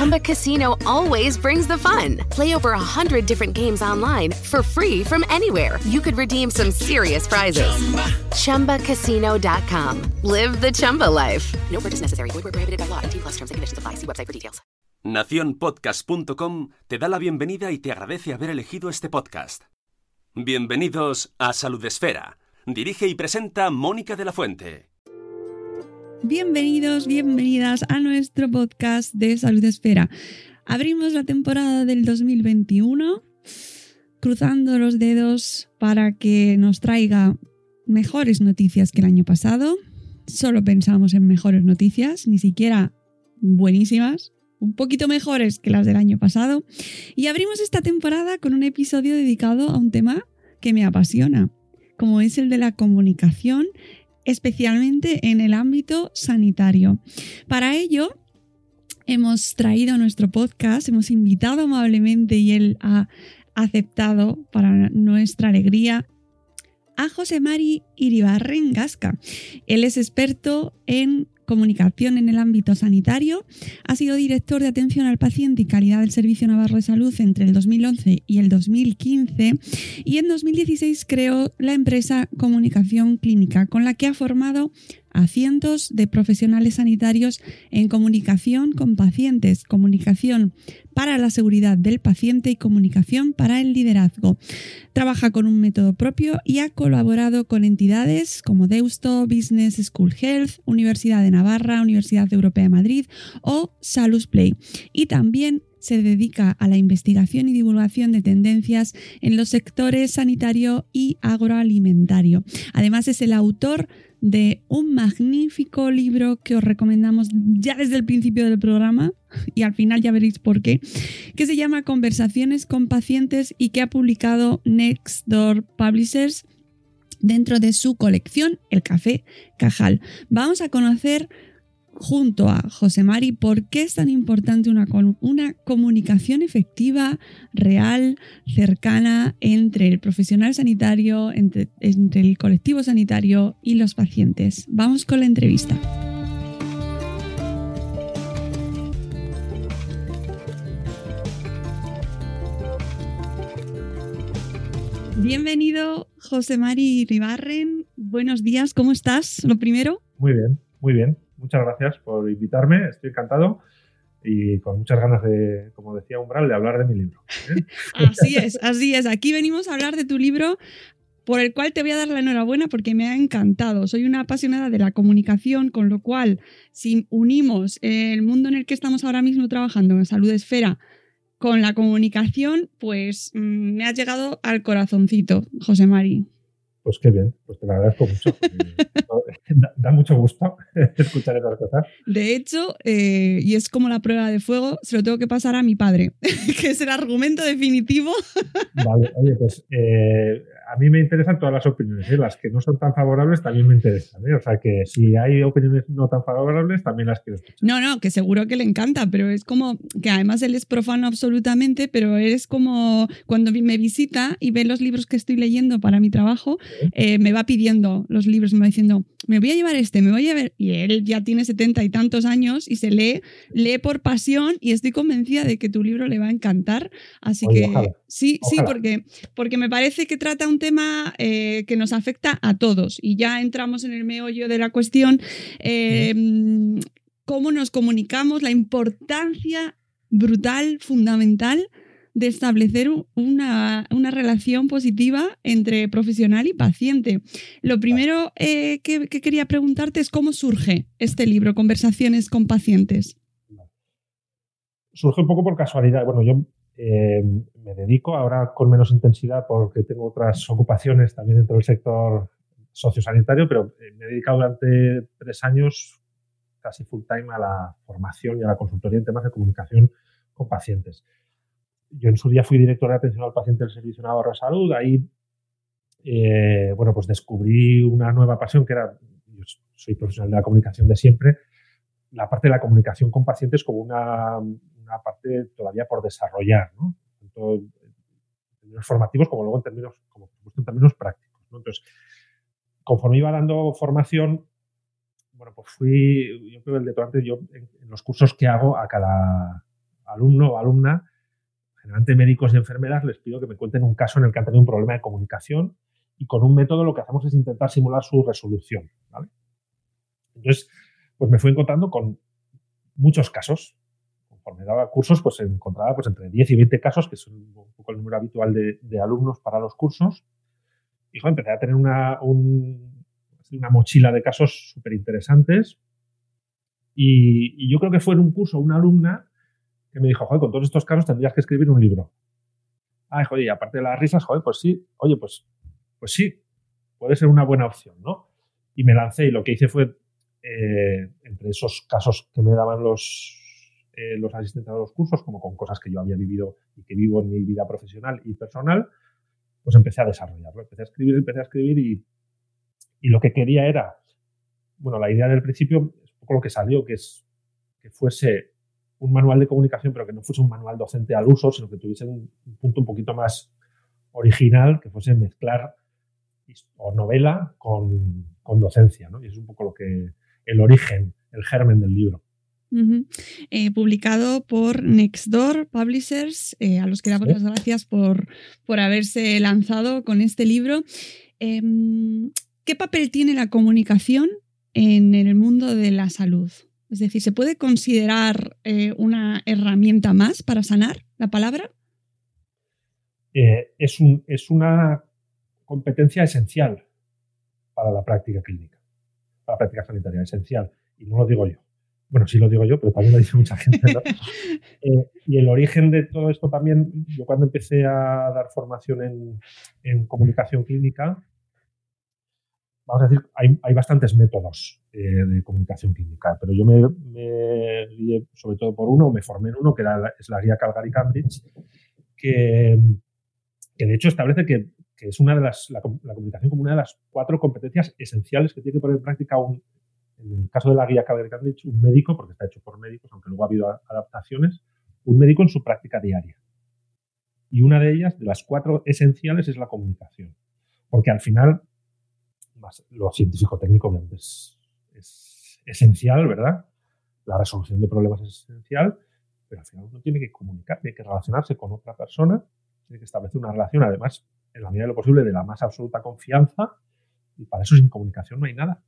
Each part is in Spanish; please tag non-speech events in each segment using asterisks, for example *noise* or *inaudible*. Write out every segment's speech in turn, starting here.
Chumba Casino always brings the fun. Play over a hundred different games online for free from anywhere. You could redeem some serious prizes. ChumbaCasino.com. Live the Chumba life. No purchase necessary. Void where prohibited by law. 18 plus terms and conditions apply. See website for details. Naciónpodcast.com te da la bienvenida y te agradece haber elegido este podcast. Bienvenidos a Salud Esfera. Dirige y presenta Mónica de la Fuente. Bienvenidos, bienvenidas a nuestro podcast de Salud Esfera. Abrimos la temporada del 2021 cruzando los dedos para que nos traiga mejores noticias que el año pasado. Solo pensamos en mejores noticias, ni siquiera buenísimas, un poquito mejores que las del año pasado. Y abrimos esta temporada con un episodio dedicado a un tema que me apasiona, como es el de la comunicación especialmente en el ámbito sanitario. Para ello, hemos traído nuestro podcast, hemos invitado amablemente y él ha aceptado para nuestra alegría a José Mari Iribarren Gasca. Él es experto en comunicación en el ámbito sanitario. Ha sido director de atención al paciente y calidad del Servicio Navarro de Salud entre el 2011 y el 2015 y en 2016 creó la empresa Comunicación Clínica con la que ha formado a cientos de profesionales sanitarios en comunicación con pacientes, comunicación para la seguridad del paciente y comunicación para el liderazgo. Trabaja con un método propio y ha colaborado con entidades como Deusto, Business School Health, Universidad de Navarra, Universidad Europea de Madrid o Salus Play. Y también se dedica a la investigación y divulgación de tendencias en los sectores sanitario y agroalimentario. Además es el autor de un magnífico libro que os recomendamos ya desde el principio del programa *laughs* y al final ya veréis por qué, que se llama Conversaciones con pacientes y que ha publicado Next Door Publishers dentro de su colección El Café Cajal. Vamos a conocer junto a José Mari por qué es tan importante una, comunicación efectiva, real, cercana entre el profesional sanitario, entre, entre el colectivo sanitario y los pacientes. Vamos con la entrevista. Bienvenido, José Mari Ribarren. Buenos días, ¿cómo estás? Lo primero. Muy bien, muy bien muchas gracias por invitarme, estoy encantado y con muchas ganas de, como decía Umbral, de hablar de mi libro. ¿eh? *laughs* *laughs* Así es, así es. Aquí venimos a hablar de tu libro por el cual te voy a dar la enhorabuena porque me ha encantado. Soy una apasionada de la comunicación, con lo cual, si unimos el mundo en el que estamos ahora mismo trabajando, en Salud Esfera, con la comunicación, pues mm, me has llegado al corazoncito, José Mari. Pues qué bien, pues te lo agradezco mucho. *laughs* da, mucho gusto *laughs* escuchar esas cosas. De hecho, eh, y es como la prueba de fuego, se lo tengo que pasar a mi padre, *laughs* que es el argumento definitivo. Vale, oye, pues eh, a mí me interesan todas las opiniones, ¿eh? las que no son tan favorables también me interesan. ¿eh? O sea que si hay opiniones no tan favorables, también las quiero escuchar. No, no, que seguro que le encanta, pero es como que además él es profano absolutamente, pero es como cuando me visita y ve los libros que estoy leyendo para mi trabajo, eh, me va pidiendo los libros, me va diciendo, me voy a llevar este, me voy a ver. Y él ya tiene setenta y tantos años y se lee, lee por pasión y estoy convencida de que tu libro le va a encantar. Así que sí, sí, porque, porque me parece que trata un tema eh, que nos afecta a todos y ya entramos en el meollo de la cuestión, eh, cómo nos comunicamos, la importancia brutal, fundamental de establecer una, relación positiva entre profesional y paciente. Lo primero eh, que, quería preguntarte es cómo surge este libro, Conversaciones con pacientes. Surge un poco por casualidad. Bueno, yo eh, me dedico ahora con menos intensidad porque tengo otras ocupaciones también dentro del sector sociosanitario, pero eh, me he dedicado durante tres años casi full time a la formación y a la consultoría en temas de comunicación con pacientes. Yo en su día fui director de atención al paciente del Servicio Navarro de Salud. Ahí, eh, bueno, pues descubrí una nueva pasión que era, yo soy profesional de la comunicación de siempre, la parte de la comunicación con pacientes como una, parte todavía por desarrollar, tanto en términos formativos como luego en términos, como en términos prácticos. Entonces, conforme iba dando formación, bueno, pues fui, yo creo el detonante, yo en, los cursos que hago a cada alumno o alumna, generalmente médicos y enfermeras, les pido que me cuenten un caso en el que han tenido un problema de comunicación y con un método lo que hacemos es intentar simular su resolución. Entonces, pues me fui encontrando con muchos casos. Conforme daba cursos, pues encontraba pues, entre 10 y 20 casos, que son un poco el número habitual de, alumnos para los cursos. Y empecé a tener una, una mochila de casos súper interesantes. Y, yo creo que fue en un curso una alumna que me dijo, joder, con todos estos casos tendrías que escribir un libro. Ay, joder, y aparte de las risas, joder, pues sí, oye, pues, pues sí, puede ser una buena opción, ¿no? Y me lancé y lo que hice fue, eh, entre esos casos que me daban los, eh, los asistentes a los cursos, como con cosas que yo había vivido y que vivo en mi vida profesional y personal, pues empecé a desarrollarlo. Empecé a escribir, empecé a escribir y, y lo que quería era, bueno, la idea del principio es un poco lo que salió, que es que fuese un manual de comunicación, pero que no fuese un manual docente al uso, sino que tuviese un, punto un poquito más original, que fuese mezclar novela con, docencia, ¿no? Y es un poco lo que el origen, el germen del libro. Eh, publicado por Nextdoor Publishers, eh, a los que damos las gracias por, por haberse lanzado con este libro. Em, ¿Qué papel tiene la comunicación en el mundo de la salud? Es decir, ¿se puede considerar eh, una herramienta más para sanar la palabra? Es, un, es, una competencia esencial para la práctica clínica, para la práctica sanitaria, esencial. Y no lo digo yo. Bueno, sí lo digo yo, pero también lo dice mucha gente. *laughs* Eh, y el origen de todo esto también, yo cuando empecé a dar formación en, en comunicación clínica, vamos a decir, hay, bastantes métodos eh, de comunicación clínica, pero yo me, me sobre todo por uno, me formé en uno que era, es la guía Calgary-Cambridge, que, que, de hecho establece que, es una de las, la, comunicación como una de las cuatro competencias esenciales que tiene que poner en práctica un, en el caso de la guía Calgary-Cambridge, un médico, porque está hecho por médicos, aunque luego ha habido adaptaciones, un médico en su práctica diaria. Y una de ellas, de las cuatro esenciales, es la comunicación. Porque al final lo científico-técnico obviamente es, esencial, ¿verdad? La resolución de problemas es esencial, pero al final uno tiene que comunicar, tiene que relacionarse con otra persona, tiene que establecer una relación, además, en la medida de lo posible, de la más absoluta confianza, y para eso sin comunicación no hay nada.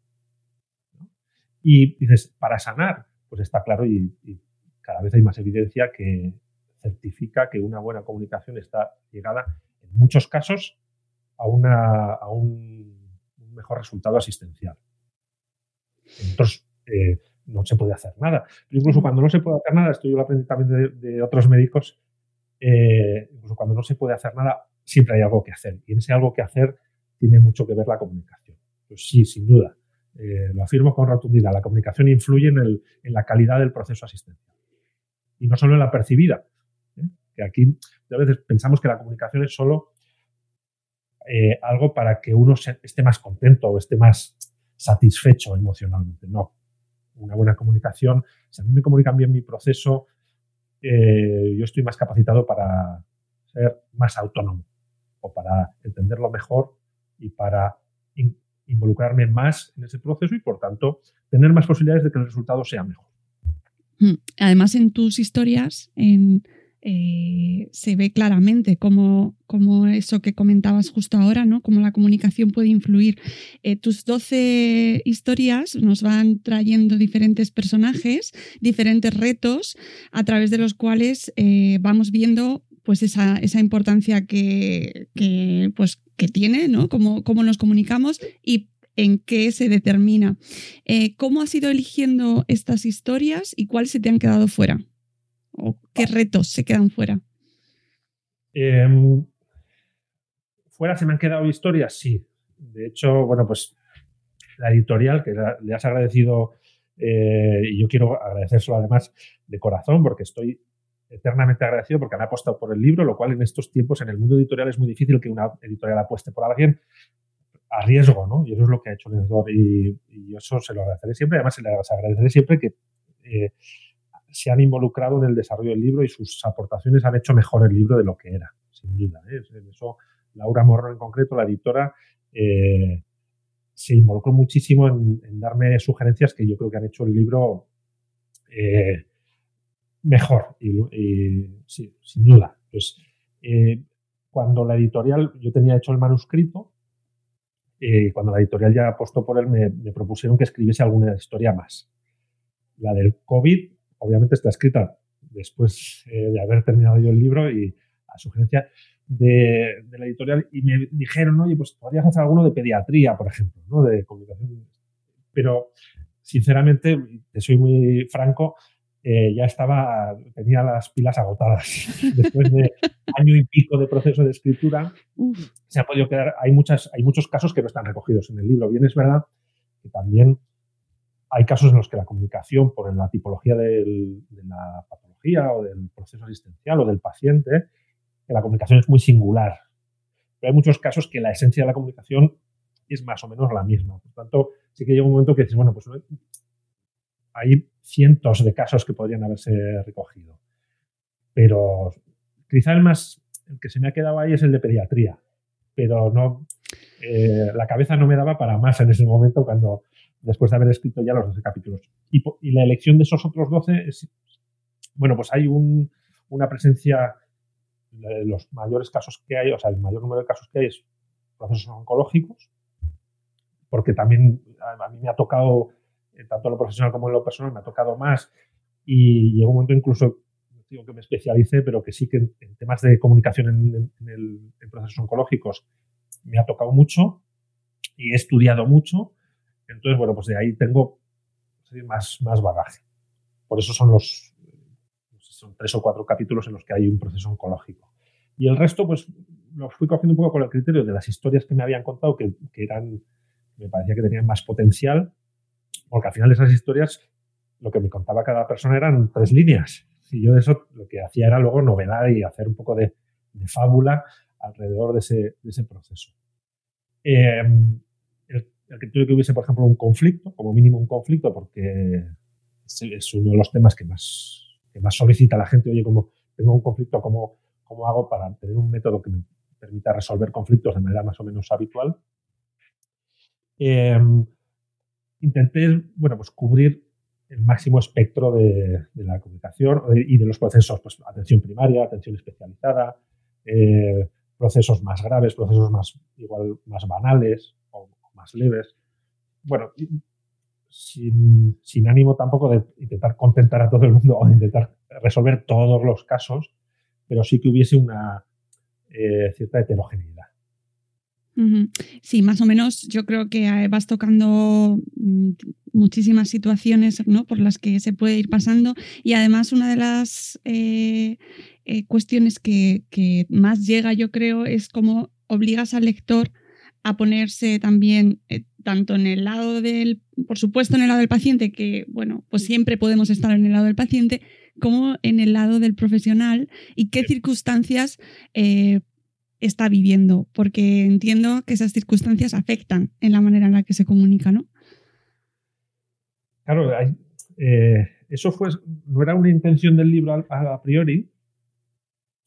Y dices, para sanar, pues está claro y, cada vez hay más evidencia que certifica que una buena comunicación está llegada, en muchos casos, a, una, a un mejor resultado asistencial. Entonces, eh, no se puede hacer nada. Pero incluso cuando no se puede hacer nada, esto yo lo aprendí también de, otros médicos, eh, incluso cuando no se puede hacer nada, siempre hay algo que hacer. Y en ese algo que hacer tiene mucho que ver la comunicación. Pues sí, sin duda. Eh, lo afirmo con rotundidad. La comunicación influye en, el, en, la calidad del proceso asistencial. Y no solo en la percibida. Que aquí a veces pensamos que la comunicación es solo eh, algo para que uno esté más contento o esté más satisfecho emocionalmente. No. Una buena comunicación, si a mí me comunican bien mi proceso, eh, yo estoy más capacitado para ser más autónomo o para entenderlo mejor y para involucrarme más en ese proceso y, por tanto, tener más posibilidades de que el resultado sea mejor. Hmm. Además, en tus historias, eh, se ve claramente cómo, eso que comentabas justo ahora, ¿no? Cómo la comunicación puede influir. Eh, tus 12 historias nos van trayendo diferentes personajes, diferentes retos, a través de los cuales eh, vamos viendo pues esa, importancia que, pues, que tiene, ¿no? Cómo, cómo nos comunicamos y en qué se determina. ¿Cómo has ido eligiendo estas historias y cuáles se te han quedado fuera? ¿O qué retos se quedan fuera? Em, fuera se me han quedado historias, sí. De hecho, bueno, pues la editorial, que le has agradecido, eh, y yo quiero agradecérselo además de corazón, porque estoy eternamente agradecido porque han apostado por el libro, lo cual en estos tiempos en el mundo editorial es muy difícil que una editorial apueste por alguien a riesgo, ¿no? Y eso es lo que ha hecho Nesdor y, y eso se lo agradeceré siempre. Además, se le agradeceré siempre que eh, se han involucrado en el desarrollo del libro y sus aportaciones han hecho mejor el libro de lo que era, sin duda. ¿eh? eso, Laura Morro en concreto, la editora, eh, se involucró muchísimo en, darme sugerencias que yo creo que han hecho el libro mejor, y, sí, sin duda. Pues, cuando la editorial, yo tenía hecho el manuscrito, eh, cuando la editorial ya apostó por él, me, propusieron que escribiese alguna historia más. La del COVID, obviamente, está escrita después eh, de haber terminado yo el libro y a sugerencia de, la editorial, y me dijeron, oye, pues podrías hacer alguno de pediatría, por ejemplo, ¿no? de comunicación. Pero, sinceramente, te soy muy franco, eh, ya estaba, tenía las pilas agotadas. *laughs* Después de año y pico de proceso de escritura, se ha podido quedar. Hay, muchas, hay muchos casos que no están recogidos en el libro. Bien, es verdad que también hay casos en los que la comunicación, por la tipología de la patología o del proceso asistencial o del paciente, que la comunicación es muy singular. Pero hay muchos casos que la esencia de la comunicación es más o menos la misma. Por tanto, sí que llega un momento que dices, bueno, pues hay cientos de casos que podrían haberse recogido. Pero quizá el más, el que se me ha quedado ahí es el de pediatría. Pero no, eh, la cabeza no me daba para más en ese momento cuando, después de haber escrito ya los 12 capítulos. Y, la elección de esos otros 12 es, bueno, pues hay una presencia, los mayores casos que hay, o sea, el mayor número de casos que hay es procesos oncológicos, porque también a mí me ha tocado tanto en lo profesional como en lo personal, me ha tocado más y llegó un momento incluso, digo que me especialicé, pero que sí que en, temas de comunicación en, procesos oncológicos me ha tocado mucho y he estudiado mucho. Entonces, bueno, pues de ahí tengo más, más bagaje. Por eso son los son tres o cuatro capítulos en los que hay un proceso oncológico. Y el resto, pues lo fui cogiendo un poco con el criterio de las historias que me habían contado, que, que eran, me parecía que tenían más potencial porque al final de esas historias lo que me contaba cada persona eran tres líneas. Y yo de eso lo que hacía era luego novelar y hacer un poco de, fábula alrededor de ese, proceso. Em, el, que tuve que hubiese, por ejemplo, un conflicto, como mínimo un conflicto, porque es, uno de los temas que más, que más solicita la gente. Oye, como tengo un conflicto, ¿cómo, ¿cómo hago para tener un método que me permita resolver conflictos de manera más o menos habitual? Eh, intenté, bueno, pues cubrir el máximo espectro de, la comunicación y de los procesos, pues atención primaria, atención especializada, eh, procesos más graves, procesos más igual más banales o, más leves. Bueno, sin, ánimo tampoco de intentar contentar a todo el mundo o de intentar resolver todos los casos, pero sí que hubiese una eh, cierta heterogeneidad. Sí, más o menos yo creo que eh, vas tocando mm, muchísimas situaciones ¿no? por las que se puede ir pasando. Y además una de las eh, eh, cuestiones que, más llega yo creo es cómo obligas al lector a ponerse también tanto en el lado del, por supuesto en el lado del paciente, que bueno, pues siempre podemos estar en el lado del paciente, como en el lado del profesional y qué circunstancias está viviendo, porque entiendo que esas circunstancias afectan en la manera en la que se comunica, ¿no? Claro, eh, eso fue, no era una intención del libro a, priori.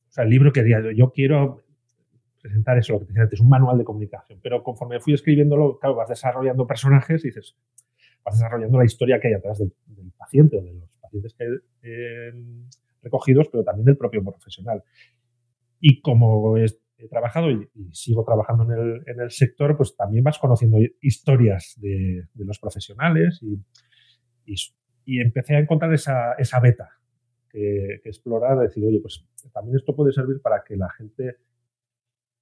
O sea, el libro quería, yo quiero presentar eso, lo que te decía antes, un manual de comunicación, pero conforme fui escribiéndolo, claro, vas desarrollando personajes y dices, vas desarrollando la historia que hay atrás del, paciente o de los pacientes que eh, recogidos, pero también del propio profesional. Y como es, he trabajado y, sigo trabajando en el, en el, sector, pues también vas conociendo historias de, los profesionales y, y, empecé a encontrar esa, esa beta que, que, explorar, decir, oye, pues también esto puede servir para que la gente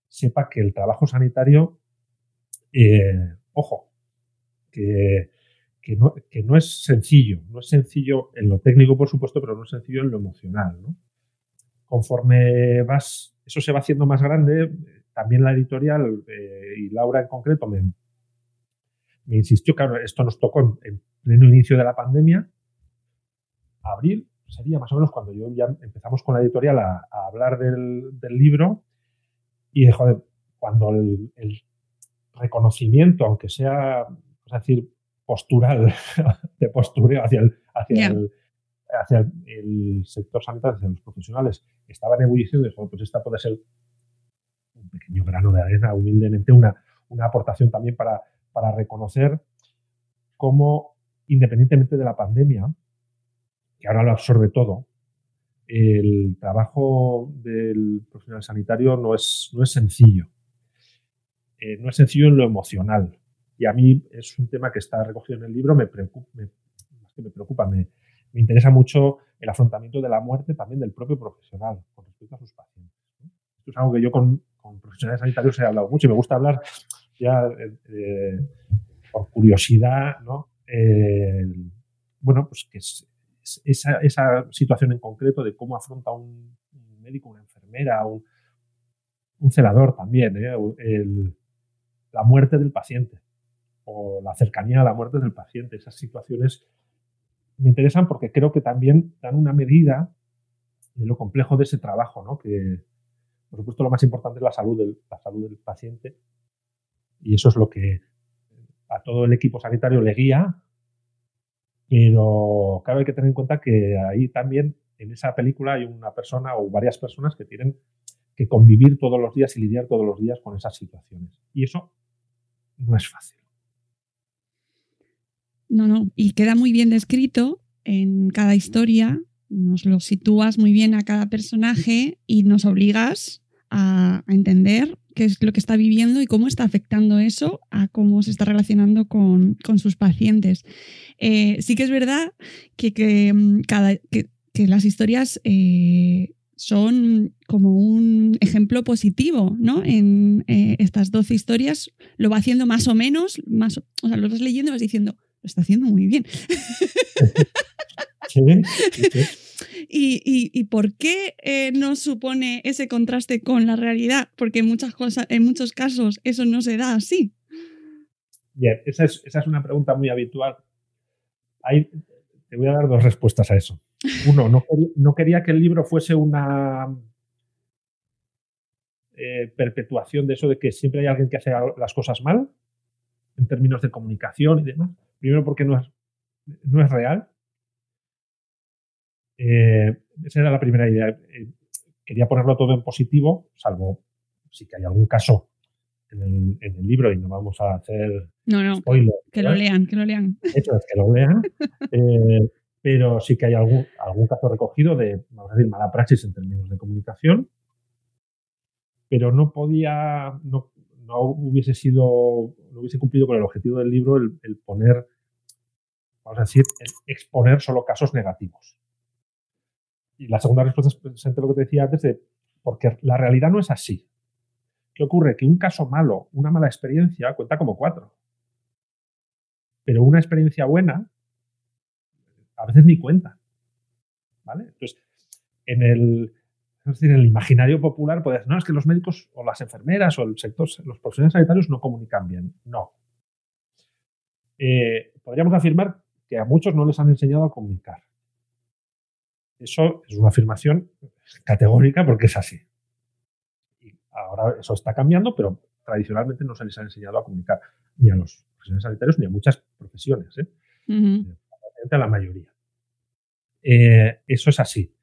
sepa que el trabajo sanitario, eh, ojo, que, que, no, que no es sencillo, no es sencillo en lo técnico, por supuesto, pero no es sencillo en lo emocional, ¿no? Conforme vas eso se va haciendo más grande. También la editorial eh, y Laura en concreto me, me, insistió, claro, esto nos tocó en, pleno inicio de la pandemia, abril, sería más o menos cuando yo ya empezamos con la editorial a, hablar del, libro y joder, cuando el, reconocimiento, aunque sea, es decir, postural, *laughs* de postureo hacia el, hacia el hacia el, sector sanitario, hacia los profesionales, estaba en ebullición, dijo, pues esta puede ser un pequeño grano de arena, humildemente, una, una aportación también para, para reconocer cómo, independientemente de la pandemia, que ahora lo absorbe todo, el trabajo del profesional sanitario no es, no es sencillo. Eh, no es sencillo en lo emocional. Y a mí es un tema que está recogido en el libro, me preocupa, me, me, preocupa, me, me interesa mucho el afrontamiento de la muerte también del propio profesional con respecto a sus pacientes. Esto es algo que yo con, profesionales sanitarios he hablado mucho y me gusta hablar ya eh, por curiosidad, ¿no? bueno, pues que es, esa, situación en concreto de cómo afronta un, médico, una enfermera, un, un celador también, ¿eh? la muerte del paciente o la cercanía a la muerte del paciente. Esas situaciones me interesan porque creo que también dan una medida de lo complejo de ese trabajo, ¿no? que por supuesto lo más importante es la salud del, la salud del paciente y eso es lo que a todo el equipo sanitario le guía, pero claro hay que tener en cuenta que ahí también en esa película hay una persona o varias personas que tienen que convivir todos los días y lidiar todos los días con esas situaciones. Y eso no es fácil. No, no, y queda muy bien descrito en cada historia, nos lo sitúas muy bien a cada personaje y nos obligas a, entender qué es lo que está viviendo y cómo está afectando eso a cómo se está relacionando con, sus pacientes. Eh, sí que es verdad que, mm, cada, que, las historias eh, son como un ejemplo positivo, ¿no? En eh, estas 12 historias lo va haciendo más o menos, más, o sea, lo vas leyendo y vas diciendo, lo está haciendo muy bien. *laughs* ¿Y, por qué eh, no supone ese contraste con la realidad? Porque en, muchas cosas, en muchos casos eso no se da así. Bien, esa es, esa es una pregunta muy habitual. te voy a dar dos respuestas a eso. *laughs* Uno, no, quería que el libro fuese una eh, perpetuación de eso de que siempre hay alguien que hace las cosas mal, en términos de comunicación y demás. Primero porque no es, no es real. Eh, esa era la primera idea. Eh, quería ponerlo todo en positivo, salvo si que hay algún caso en el, libro y no vamos a hacer no, no, que lo lean, que lo lean. Es que lo lean. *laughs* pero sí que hay algún, algún caso recogido de, vamos a decir, mala praxis en términos de comunicación, pero no podía, no, no hubiese sido, no hubiese cumplido con el objetivo del libro el, poner, vamos a decir, exponer solo casos negativos. Y la segunda respuesta es presente lo que te decía antes porque la realidad no es así. ¿Qué ocurre? Que un caso malo, una mala experiencia, cuenta como cuatro. Pero una experiencia buena a veces ni cuenta. ¿Vale? Entonces, en el, en el imaginario popular, puedes, no, es que los médicos o las enfermeras o el sector, los profesionales sanitarios no comunican bien. No. Eh, podríamos afirmar que a muchos no les han enseñado a comunicar. Eso es una afirmación categórica porque es así. Y ahora eso está cambiando, pero tradicionalmente no se les ha enseñado a comunicar ni a los profesionales sanitarios ni a muchas profesiones. ¿eh? A la mayoría. Eh, eso es así.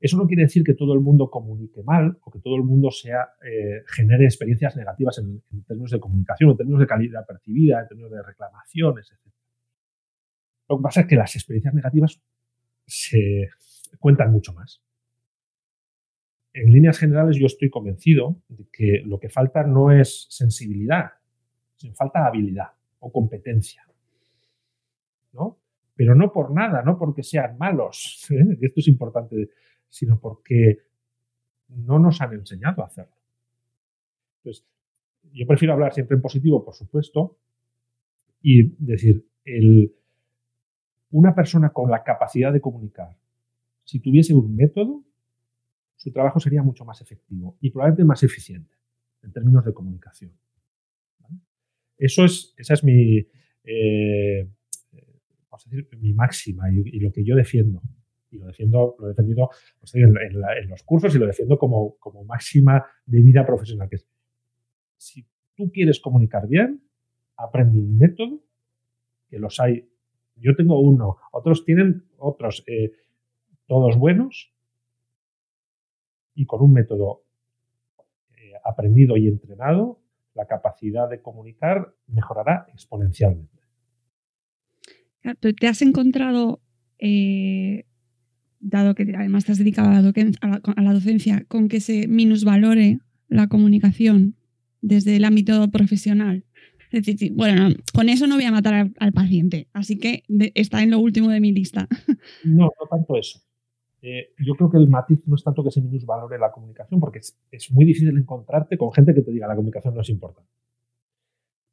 Eso no quiere decir que todo el mundo comunique mal o que todo el mundo sea, eh, genere experiencias negativas en, términos de comunicación, en términos de calidad percibida, en términos de reclamaciones, etc. Lo que pasa es que las experiencias negativas se cuentan mucho más. En líneas generales yo estoy convencido de que lo que falta no es sensibilidad, sino falta habilidad o competencia. ¿no? pero no por nada, no porque sean malos, *laughs* ¿eh? esto es importante, sino porque no nos han enseñado a hacerlo. Entonces, yo prefiero hablar siempre en positivo, por supuesto, y decir, el, una persona con la capacidad de comunicar, si tuviese un método, su trabajo sería mucho más efectivo y probablemente más eficiente en términos de comunicación. Eso es, esa es mi, eh, decir, mi máxima y, lo que yo defiendo. Y lo defiendo, lo he defendido pues, en, los cursos y lo defiendo como, como máxima de vida profesional, que si tú quieres comunicar bien, aprende un método, que los hay. Yo tengo uno, otros tienen otros. Eh, todos buenos y con un método eh, aprendido y entrenado, la capacidad de comunicar mejorará exponencialmente. ¿Te has encontrado, eh, dado que además te has dedicado a la, docencia, con que se minusvalore la comunicación desde el ámbito profesional? Bueno, con eso no voy a matar al, paciente, así que está en lo último de mi lista. *laughs* No, no tanto eso. Eh, yo creo que el matiz no es tanto que se minusvalore la comunicación, porque es, muy difícil encontrarte con gente que te diga la comunicación no es importante.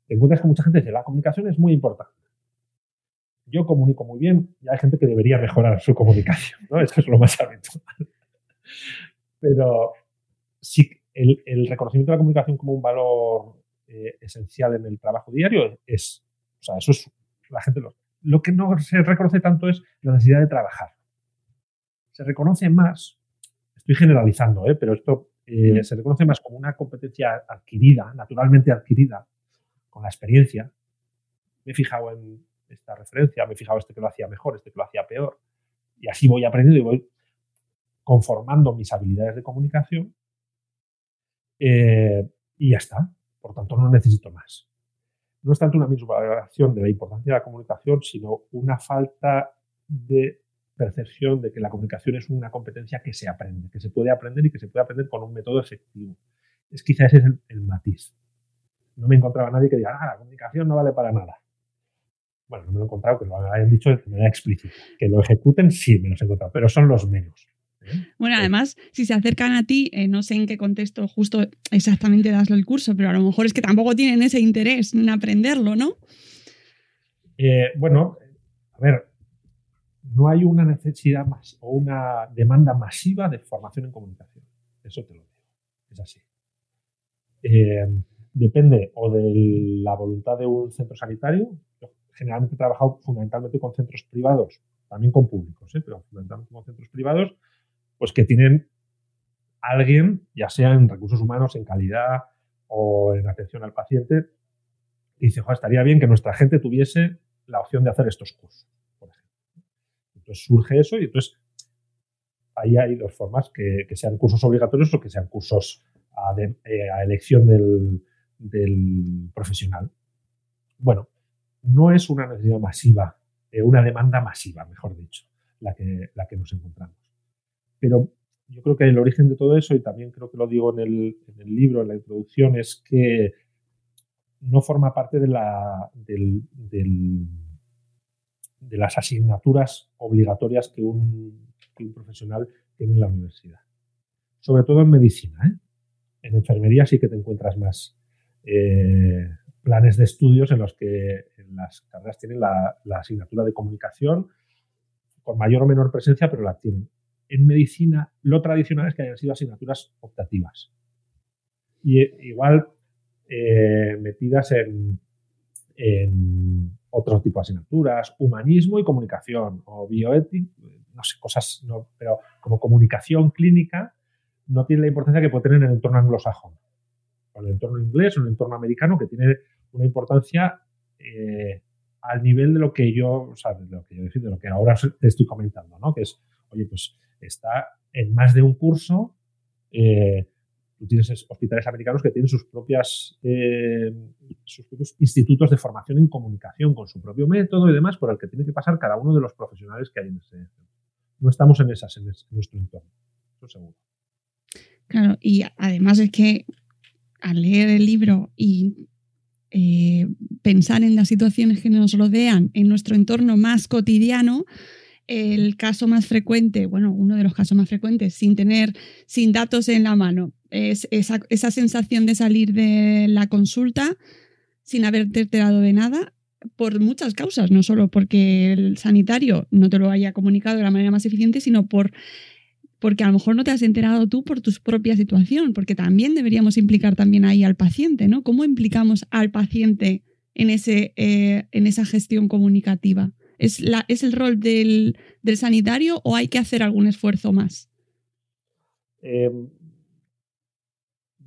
Te encuentras con mucha gente que dice la comunicación es muy importante. Yo comunico muy bien y hay gente que debería mejorar su comunicación, ¿no? Eso es lo más habitual. Pero sí, el reconocimiento de la comunicación como un valor eh, esencial en el trabajo diario es, o sea, eso es, la gente lo, lo que no se reconoce tanto es la necesidad de trabajar se reconoce más, estoy generalizando, ¿eh? pero esto eh, se reconoce más como una competencia adquirida, naturalmente adquirida, con la experiencia. Me he fijado en esta referencia, me he fijado este que lo hacía mejor, este que lo hacía peor, y así voy aprendiendo y voy conformando mis habilidades de comunicación eh, y ya está. Por tanto, no necesito más. No es tanto una misma valoración de la importancia de la comunicación, sino una falta de percepción de que la comunicación es una competencia que se aprende, que se puede aprender y que se puede aprender con un método efectivo. Es quizás ese es el, matiz. No me encontraba nadie que diga, ah, la comunicación no vale para nada. Bueno, no me lo he encontrado, que lo hayan dicho de manera explícita. Que lo ejecuten, sí, me los he encontrado, pero son los menos. Bueno, además, si se acercan a ti, eh, no sé en qué contexto justo exactamente daslo el curso, pero a lo mejor es que tampoco tienen ese interés en aprenderlo, ¿no? Eh, bueno, a ver, no hay una necesidad más o una demanda masiva de formación en comunicación. Eso te lo digo. Es así. Eh, depende o de la voluntad de un centro sanitario. Yo generalmente he trabajado fundamentalmente con centros privados, también con públicos, ¿eh? pero fundamentalmente con centros privados, pues que tienen alguien, ya sea en recursos humanos, en calidad o en atención al paciente, y dice, estaría bien que nuestra gente tuviese la opción de hacer estos cursos. Entonces surge eso y entonces ahí hay dos formas, que, sean cursos obligatorios o que sean cursos a, eh, elección del, profesional. Bueno, no es una necesidad masiva, eh, una demanda masiva, mejor dicho, la que, la que nos encontramos. Pero yo creo que el origen de todo eso, y también creo que lo digo en el, libro, en la introducción, es que no forma parte de la, las asignaturas obligatorias que un, profesional tiene en la universidad. Sobre todo en medicina. ¿eh? En enfermería sí que te encuentras más eh, planes de estudios en los que las carreras tienen la, asignatura de comunicación con mayor o menor presencia, pero la tienen. En medicina, lo tradicional es que hayan sido asignaturas optativas. Y igual eh, metidas en, otro tipo de asignaturas, humanismo y comunicación, o bioética, no sé, cosas, no, pero como comunicación clínica no tiene la importancia que puede tener en el entorno anglosajón, o en el entorno inglés o en el entorno americano, que tiene una importancia eh, al nivel de lo que yo, o sea, de lo que yo de lo que ahora te estoy comentando, ¿no? Que es, oye, pues está en más de un curso, eh, tienes hospitales americanos que tienen sus, propias, eh, sus propios institutos de formación en comunicación con su propio método y demás por el que tiene que pasar cada uno de los profesionales que hay en ese No estamos en esas en, nuestro entorno, eso seguro. Claro, y además es que al leer el libro y eh, pensar en las situaciones que nos rodean en nuestro entorno más cotidiano, el caso más frecuente, bueno, uno de los casos más frecuentes, sin tener, sin datos en la mano, es esa, esa sensación de salir de la consulta sin haberte enterado de nada por muchas causas, no solo porque el sanitario no te lo haya comunicado de la manera más eficiente, sino por porque a lo mejor no te has enterado tú por tu propia situación, porque también deberíamos implicar también ahí al paciente, ¿no? ¿Cómo implicamos al paciente en, ese, eh, en esa gestión comunicativa? ¿Es, la, ¿Es el rol del, del, sanitario o hay que hacer algún esfuerzo más? Eh,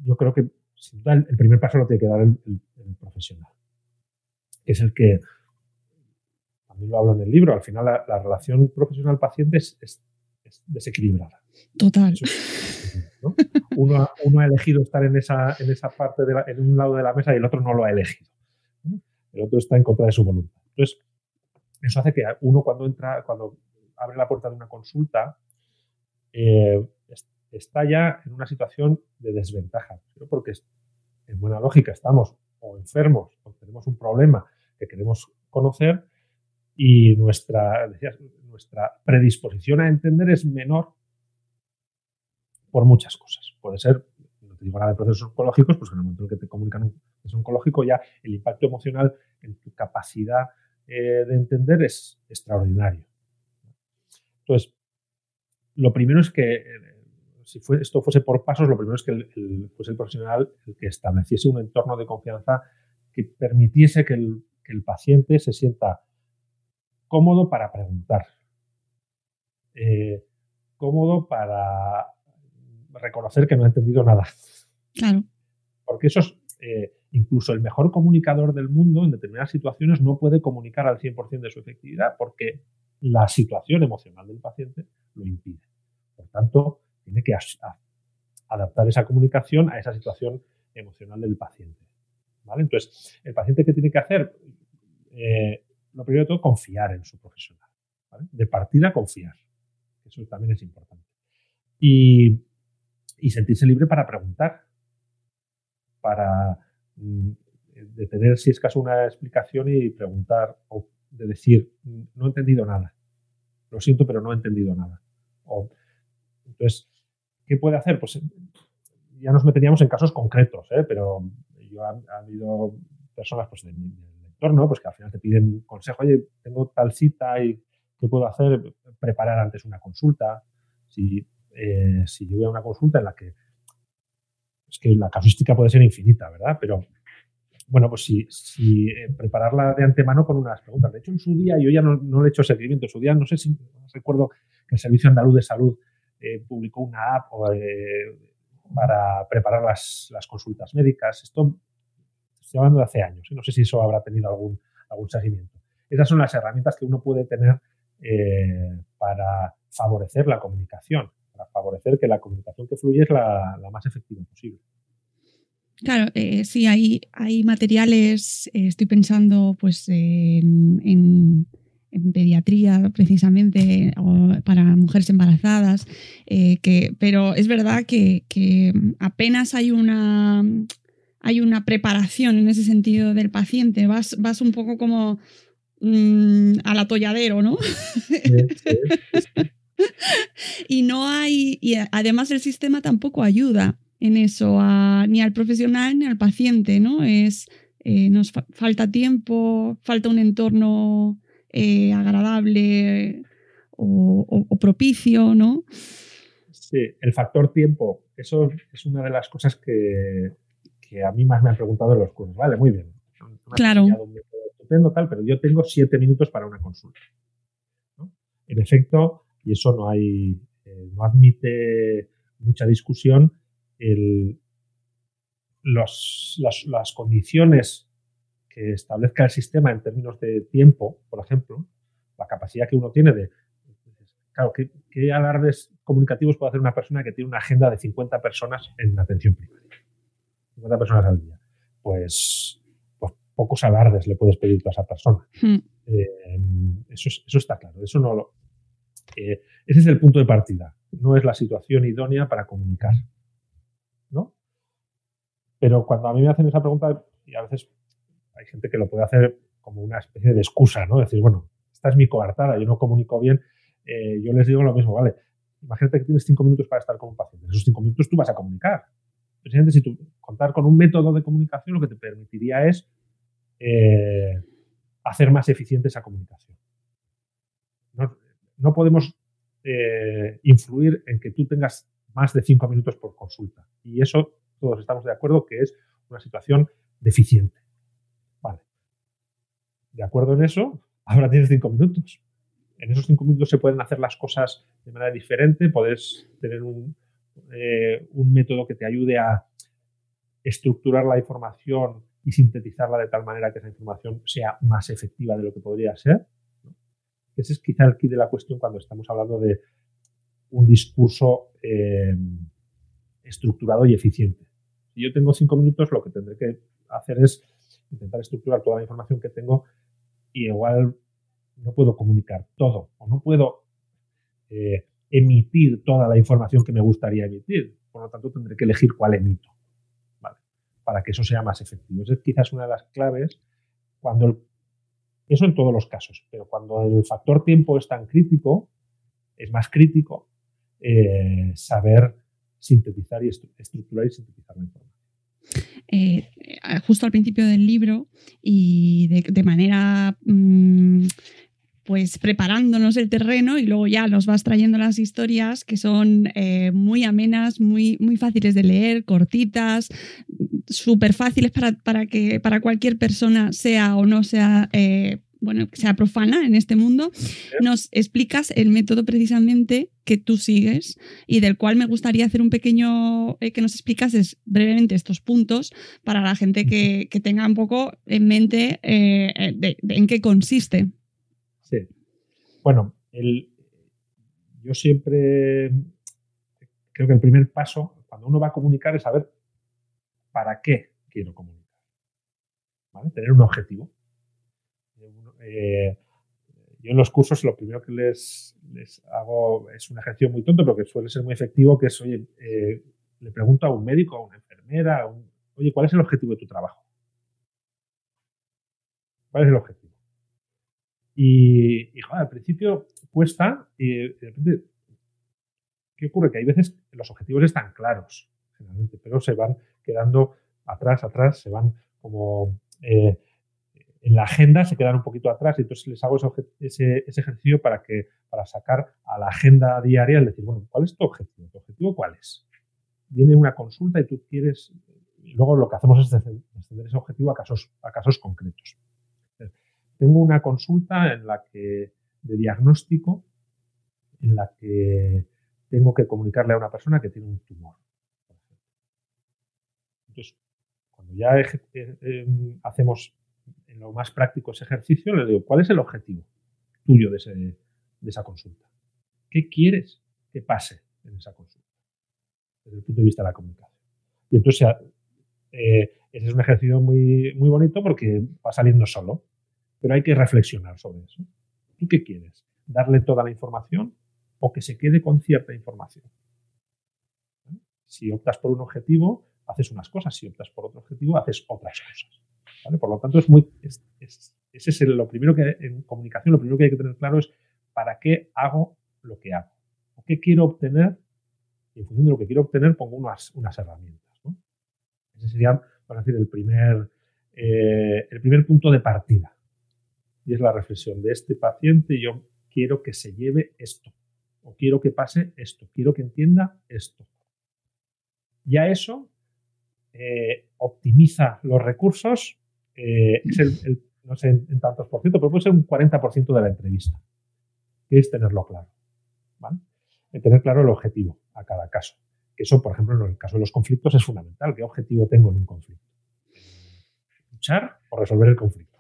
yo creo que el primer paso lo tiene que dar el, profesional, que es el que, también lo hablo en el libro, al final la, relación profesional-paciente es, desequilibrada. Total. Uno, uno, ha elegido estar en esa, en esa parte, de en un lado de la mesa y el otro no lo ha elegido. El otro está en contra de su voluntad. Entonces, eso hace que uno cuando entra, cuando abre la puerta de una consulta, eh, está ya en una situación de desventaja, porque en buena lógica estamos o enfermos o tenemos un problema que queremos conocer y nuestra, nuestra predisposición a entender es menor por muchas cosas. Puede ser, no te digo nada de procesos oncológicos, pues en el momento en que te comunican un proceso oncológico ya el impacto emocional en tu capacidad eh, de entender es extraordinario. Entonces, lo primero es que, eh, si esto fuese por pasos, lo primero es que el, el profesional el que estableciese un entorno de confianza que permitiese que el, paciente se sienta cómodo para preguntar, eh, cómodo para reconocer que no ha entendido nada. Claro. Porque eso es, eh, incluso el mejor comunicador del mundo en determinadas situaciones no puede comunicar al 100% de su efectividad porque la situación emocional del paciente lo impide. Por tanto, tiene que adaptar esa comunicación a esa situación emocional del paciente. ¿vale? Entonces, el paciente que tiene que hacer, eh, lo primero de todo, confiar en su profesional. De partida, confiar. Eso también es importante. Y, y sentirse libre para preguntar, para mm, detener si es caso una explicación y preguntar o de decir, no he entendido nada. Lo siento, pero no he entendido nada. entonces, ¿qué puede hacer? Pues ya nos meteríamos en casos concretos, ¿eh? pero yo ha, habido personas pues, del, entorno pues, que al final te piden consejo, oye, tengo tal cita y ¿qué puedo hacer? Preparar antes una consulta. Si, eh, si yo voy a una consulta en la que es que la casuística puede ser infinita, ¿verdad? Pero bueno, pues si, eh, prepararla de antemano con unas preguntas. De hecho, en su día, yo ya no, le he hecho seguimiento, en su día, no sé si recuerdo que el Servicio Andaluz de Salud eh, publicó una app eh, para preparar las, las, consultas médicas. Esto estoy hablando de hace años, no sé si eso habrá tenido algún, algún seguimiento. Esas son las herramientas que uno puede tener para favorecer la comunicación, para favorecer que la comunicación que fluye es la, la más efectiva posible. Claro, eh, sí, hay, hay materiales, eh, estoy pensando pues en, pediatría precisamente o para mujeres embarazadas, eh, que, pero es verdad que, apenas hay una, hay una preparación en ese sentido del paciente, vas, vas un poco como mm, al atolladero, ¿no? *laughs* y no hay, y además el sistema tampoco ayuda en eso, ni al profesional ni al paciente, ¿no? Es, eh, nos falta tiempo, falta un entorno eh, agradable o, propicio, ¿no? Sí, el factor tiempo, eso es una de las cosas que, a mí más me han preguntado en los cursos. Vale, muy bien. Claro. Estupendo, tal, pero yo tengo siete minutos para una consulta. En efecto, y eso no hay, eh, no admite mucha discusión, las, condiciones que establezca el sistema en términos de tiempo, por ejemplo, la capacidad que uno tiene de... Claro, ¿qué, alardes comunicativos puede hacer una persona que tiene una agenda de 50 personas en atención primaria? 50 personas al día. Pues, pues pocos alardes le puedes pedir a esa persona. Hmm. Eh, eso, eso, está claro. Eso no lo, eh, ese es el punto de partida. No es la situación idónea para comunicar. ¿no? Pero cuando a mí me hacen esa pregunta, y a veces hay gente que lo puede hacer como una especie de excusa, ¿no? Decir, bueno, esta es mi coartada, yo no comunico bien, eh, yo les digo lo mismo, ¿vale? Imagínate que tienes cinco minutos para estar con un paciente. En esos cinco minutos tú vas a comunicar. Precisamente, si tú contar con un método de comunicación, lo que te permitiría es eh, hacer más eficiente esa comunicación. No, podemos eh, influir en que tú tengas más de cinco minutos por consulta. Y eso todos estamos de acuerdo que es una situación deficiente. Vale. De acuerdo en eso, ahora tienes cinco minutos. En esos cinco minutos se pueden hacer las cosas de manera diferente, puedes tener un, eh, un método que te ayude a estructurar la información y sintetizarla de tal manera que esa información sea más efectiva de lo que podría ser. Ese es quizá el key de la cuestión cuando estamos hablando de un discurso eh, estructurado y eficiente. Si yo tengo cinco minutos, lo que tendré que hacer es intentar estructurar toda la información que tengo y igual no puedo comunicar todo o no puedo eh, emitir toda la información que me gustaría emitir. Por lo tanto, tendré que elegir cuál emito para que eso sea más efectivo. Esa es quizás una de las claves cuando eso en todos los casos, pero cuando el factor tiempo es tan crítico, es más crítico eh, saber sintetizar y estructurar y sintetizar la información. Eh, justo al principio del libro y de, manera mm, pues preparándonos el terreno y luego ya nos vas trayendo las historias que son eh, muy amenas, muy, muy fáciles de leer, cortitas, súper fáciles para, que para cualquier persona sea o no sea eh, bueno, sea profana en este mundo, nos explicas el método precisamente que tú sigues y del cual me gustaría hacer un pequeño, eh, que nos explicases brevemente estos puntos para la gente que, tenga un poco en mente en qué consiste. Sí. Bueno, yo siempre creo que el primer paso cuando uno va a comunicar es saber para qué quiero comunicar. Tener un objetivo. Eh, yo en los cursos lo primero que les, hago es un ejercicio muy tonto, pero que suele ser muy efectivo, que es, oye, eh, le pregunto a un médico, a una enfermera, oye, ¿cuál es el objetivo de tu trabajo? ¿Cuál es el objetivo? Y, al principio cuesta y de repente, ¿qué ocurre? Que hay veces que los objetivos están claros, generalmente, pero se van quedando atrás, atrás, se van como eh, en la agenda, se quedan un poquito atrás y entonces les hago ese, ejercicio para, que, para sacar a la agenda diaria el decir, bueno, ¿cuál es tu objetivo? ¿Tu objetivo cuál es? Viene una consulta y tú quieres, y luego lo que hacemos es extender ese objetivo a casos, a casos concretos. Tengo una consulta en la que, de diagnóstico, en la que tengo que comunicarle a una persona que tiene un tumor. Entonces, cuando ya eh, em, hacemos en lo más práctico ese ejercicio, le digo, ¿cuál es el objetivo tuyo de, esa consulta? ¿Qué quieres que pase en esa consulta? Desde el punto de vista de la comunicación. Y entonces, eh, ese es un ejercicio muy, muy bonito porque va saliendo solo. Pero hay que reflexionar sobre eso. ¿Tú qué quieres? ¿Darle toda la información o que se quede con cierta información? Si optas por un objetivo, haces unas cosas. Si optas por otro objetivo, haces otras cosas. Por lo tanto, es muy, ese es lo primero que en comunicación, lo primero que hay que tener claro es para qué hago lo que hago. ¿O qué quiero obtener? Y en función de lo que quiero obtener, pongo unas, unas herramientas. Ese sería, vamos a decir, el primer, eh, el primer punto de partida y es la reflexión de este paciente, yo quiero que se lleve esto, o quiero que pase esto, quiero que entienda esto. Ya eso eh, optimiza los recursos, eh, es el, no sé en, tantos por ciento, pero puede ser un 40% de la entrevista, que es tenerlo claro. ¿vale? tener claro el objetivo a cada caso. Eso, por ejemplo, en el caso de los conflictos es fundamental. ¿Qué objetivo tengo en un conflicto? Luchar o resolver el conflicto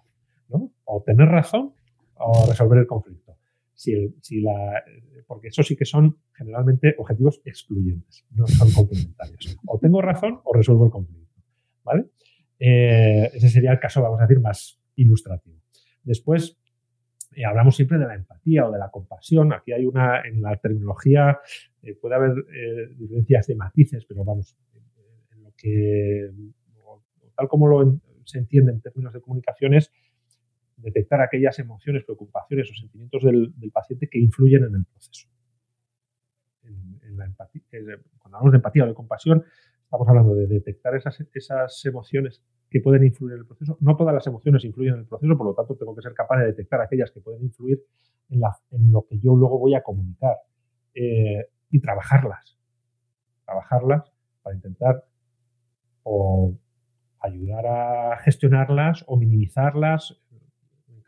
o tener razón o resolver el conflicto. Si, si la, porque eso sí que son generalmente objetivos excluyentes, no son *laughs* complementarios. O tengo razón o resuelvo el conflicto. ¿vale? Eh, ese sería el caso, vamos a decir, más ilustrativo. Después, eh, hablamos siempre de la empatía o de la compasión. Aquí hay una, en la terminología eh, puede haber diferencias de matices, pero vamos, en lo que, tal como lo se entiende en términos de comunicaciones, detectar aquellas emociones, preocupaciones o sentimientos del, paciente que influyen en el proceso. En, la empatía, cuando hablamos de empatía o de compasión, estamos hablando de detectar esas, esas emociones que pueden influir en el proceso. No todas las emociones influyen en el proceso, por lo tanto tengo que ser capaz de detectar aquellas que pueden influir en, la, en lo que yo luego voy a comunicar eh, y trabajarlas. Trabajarlas para intentar o ayudar a gestionarlas o minimizarlas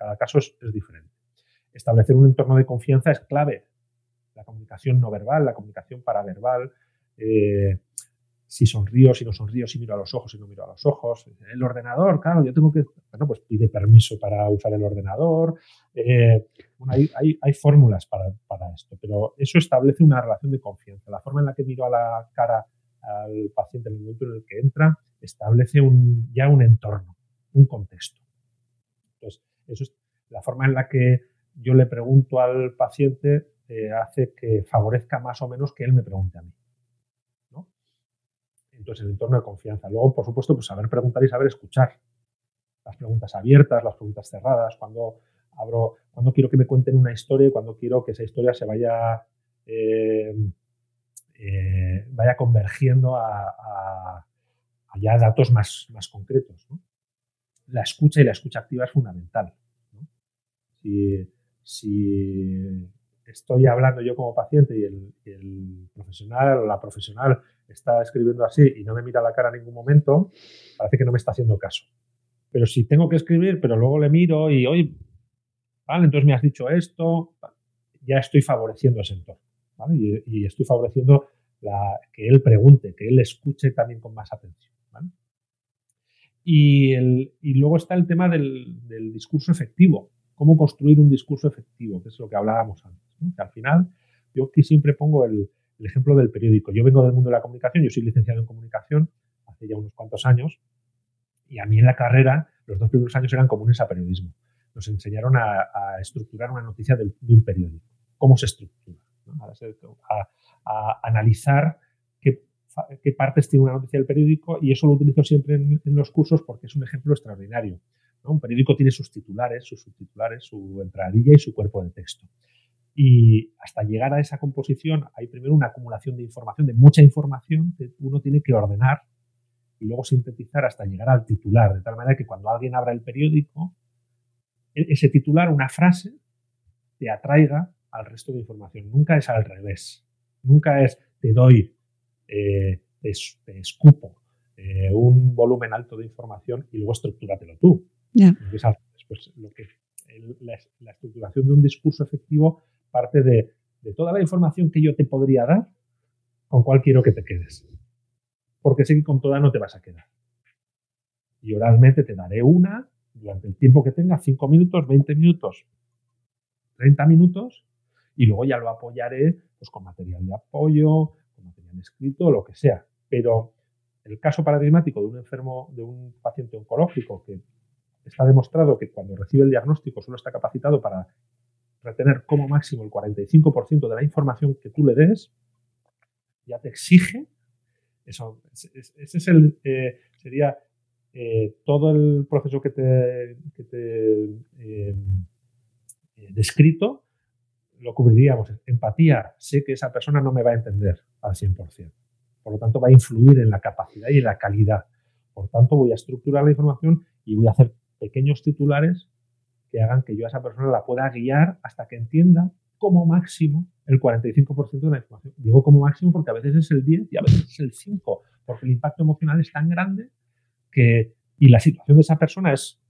cada caso es, diferente. Establecer un entorno de confianza es clave. La comunicación no verbal, la comunicación paraverbal, eh, si sonrío, si no sonrío, si miro a los ojos, si no miro a los ojos. El ordenador, claro, yo tengo que, bueno, pues pide permiso para usar el ordenador. Eh, hay, fórmulas para, esto, pero eso establece una relación de confianza. La forma en la que miro a la cara al paciente en el momento en el que entra establece ya un entorno, un contexto. Entonces, eso es la forma en la que yo le pregunto al paciente eh, hace que favorezca más o menos que él me pregunte a mí. Entonces, el entorno de confianza. Luego, por supuesto, pues saber preguntar y saber escuchar. Las preguntas abiertas, las preguntas cerradas, cuando abro, cuando quiero que me cuenten una historia cuando quiero que esa historia se vaya, eh, eh, vaya convergiendo a, ya datos más, más concretos. La escucha y la escucha activa es fundamental. Si, estoy hablando yo como paciente y el, el profesional o la profesional está escribiendo así y no me mira la cara en ningún momento, parece que no me está haciendo caso. Pero si tengo que escribir, pero luego le miro y, hoy vale, entonces me has dicho esto, ya estoy favoreciendo ese entorno. Y, estoy favoreciendo la, que él pregunte, que él escuche también con más atención. Y, luego está el tema del, discurso efectivo. Cómo construir un discurso efectivo, que es lo que hablábamos antes. Que al final, yo aquí siempre pongo el, el ejemplo del periódico. Yo vengo del mundo de la comunicación, yo soy licenciado en comunicación hace ya unos cuantos años y a mí en la carrera los dos primeros años eran comunes a periodismo. Nos enseñaron a, estructurar una noticia de, un periódico, cómo se estructura, a, analizar qué, partes tiene una noticia del periódico y eso lo utilizo siempre en, los cursos porque es un ejemplo extraordinario. Un periódico tiene sus titulares, sus subtitulares, su entradilla y su cuerpo de texto. Y hasta llegar a esa composición hay primero una acumulación de información, de mucha información que uno tiene que ordenar y luego sintetizar hasta llegar al titular, de tal manera que cuando alguien abra el periódico, e-, ese titular, una frase, te atraiga al resto de información. Nunca es al revés. Nunca es te doy, eh, te, escupo eh, un volumen alto de información y luego estructúratelo tú. Pues lo que, la estructuración de un discurso efectivo parte de, toda la información que yo te podría dar, con cuál quiero que te quedes. Porque sé que con toda no te vas a quedar. Y oralmente te daré una durante el tiempo que tenga, 5 minutos, 20 minutos, 30 minutos, y luego ya lo apoyaré pues, con material de apoyo, escrito, lo que sea. Pero el caso paradigmático de un enfermo, de un paciente oncológico que está demostrado que cuando recibe el diagnóstico solo está capacitado para retener como máximo el 45% de la información que tú le des, ya te exige, eso, ese es el, eh, sería eh, todo el proceso que te, que eh, descrito, lo cubriríamos. Empatía, sé que esa persona no me va a entender al 100%. Por lo tanto, va a influir en la capacidad y en la calidad. Por tanto, voy a estructurar la información y voy a hacer pequeños titulares que hagan que yo a esa persona la pueda guiar hasta que entienda como máximo el 45% de la información. Digo como máximo porque a veces es el 10 y a veces es el 5, porque el impacto emocional es tan grande que, y la situación de esa persona es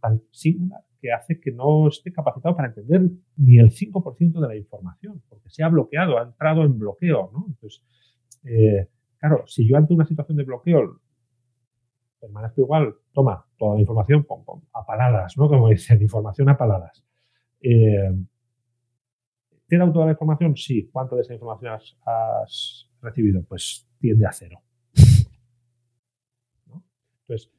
tan singular que hace que no esté capacitado para entender ni el 5% de la información, porque se ha bloqueado, ha entrado en bloqueo. ¿no? Entonces, eh, claro, si yo ante una situación de bloqueo permanezco igual, toma toda la información a paladas, ¿no? Como dicen, información a paladas. Eh, ¿Te he dado toda la información? Sí. ¿Cuánto de esa información has, recibido? Pues tiende a cero. *laughs* Entonces,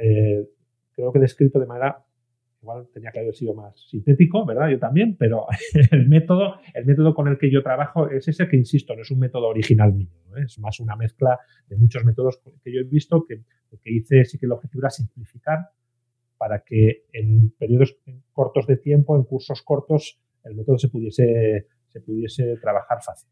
eh, creo que he descrito de manera igual tenía que haber sido más sintético, ¿verdad? Yo también, pero *laughs* el método, el método con el que yo trabajo es ese que, insisto, no es un método original mío, es más una mezcla de muchos métodos que yo he visto que lo que hice sí que el objetivo era simplificar para que en periodos cortos de tiempo, en cursos cortos, el método se pudiese, se pudiese trabajar fácil.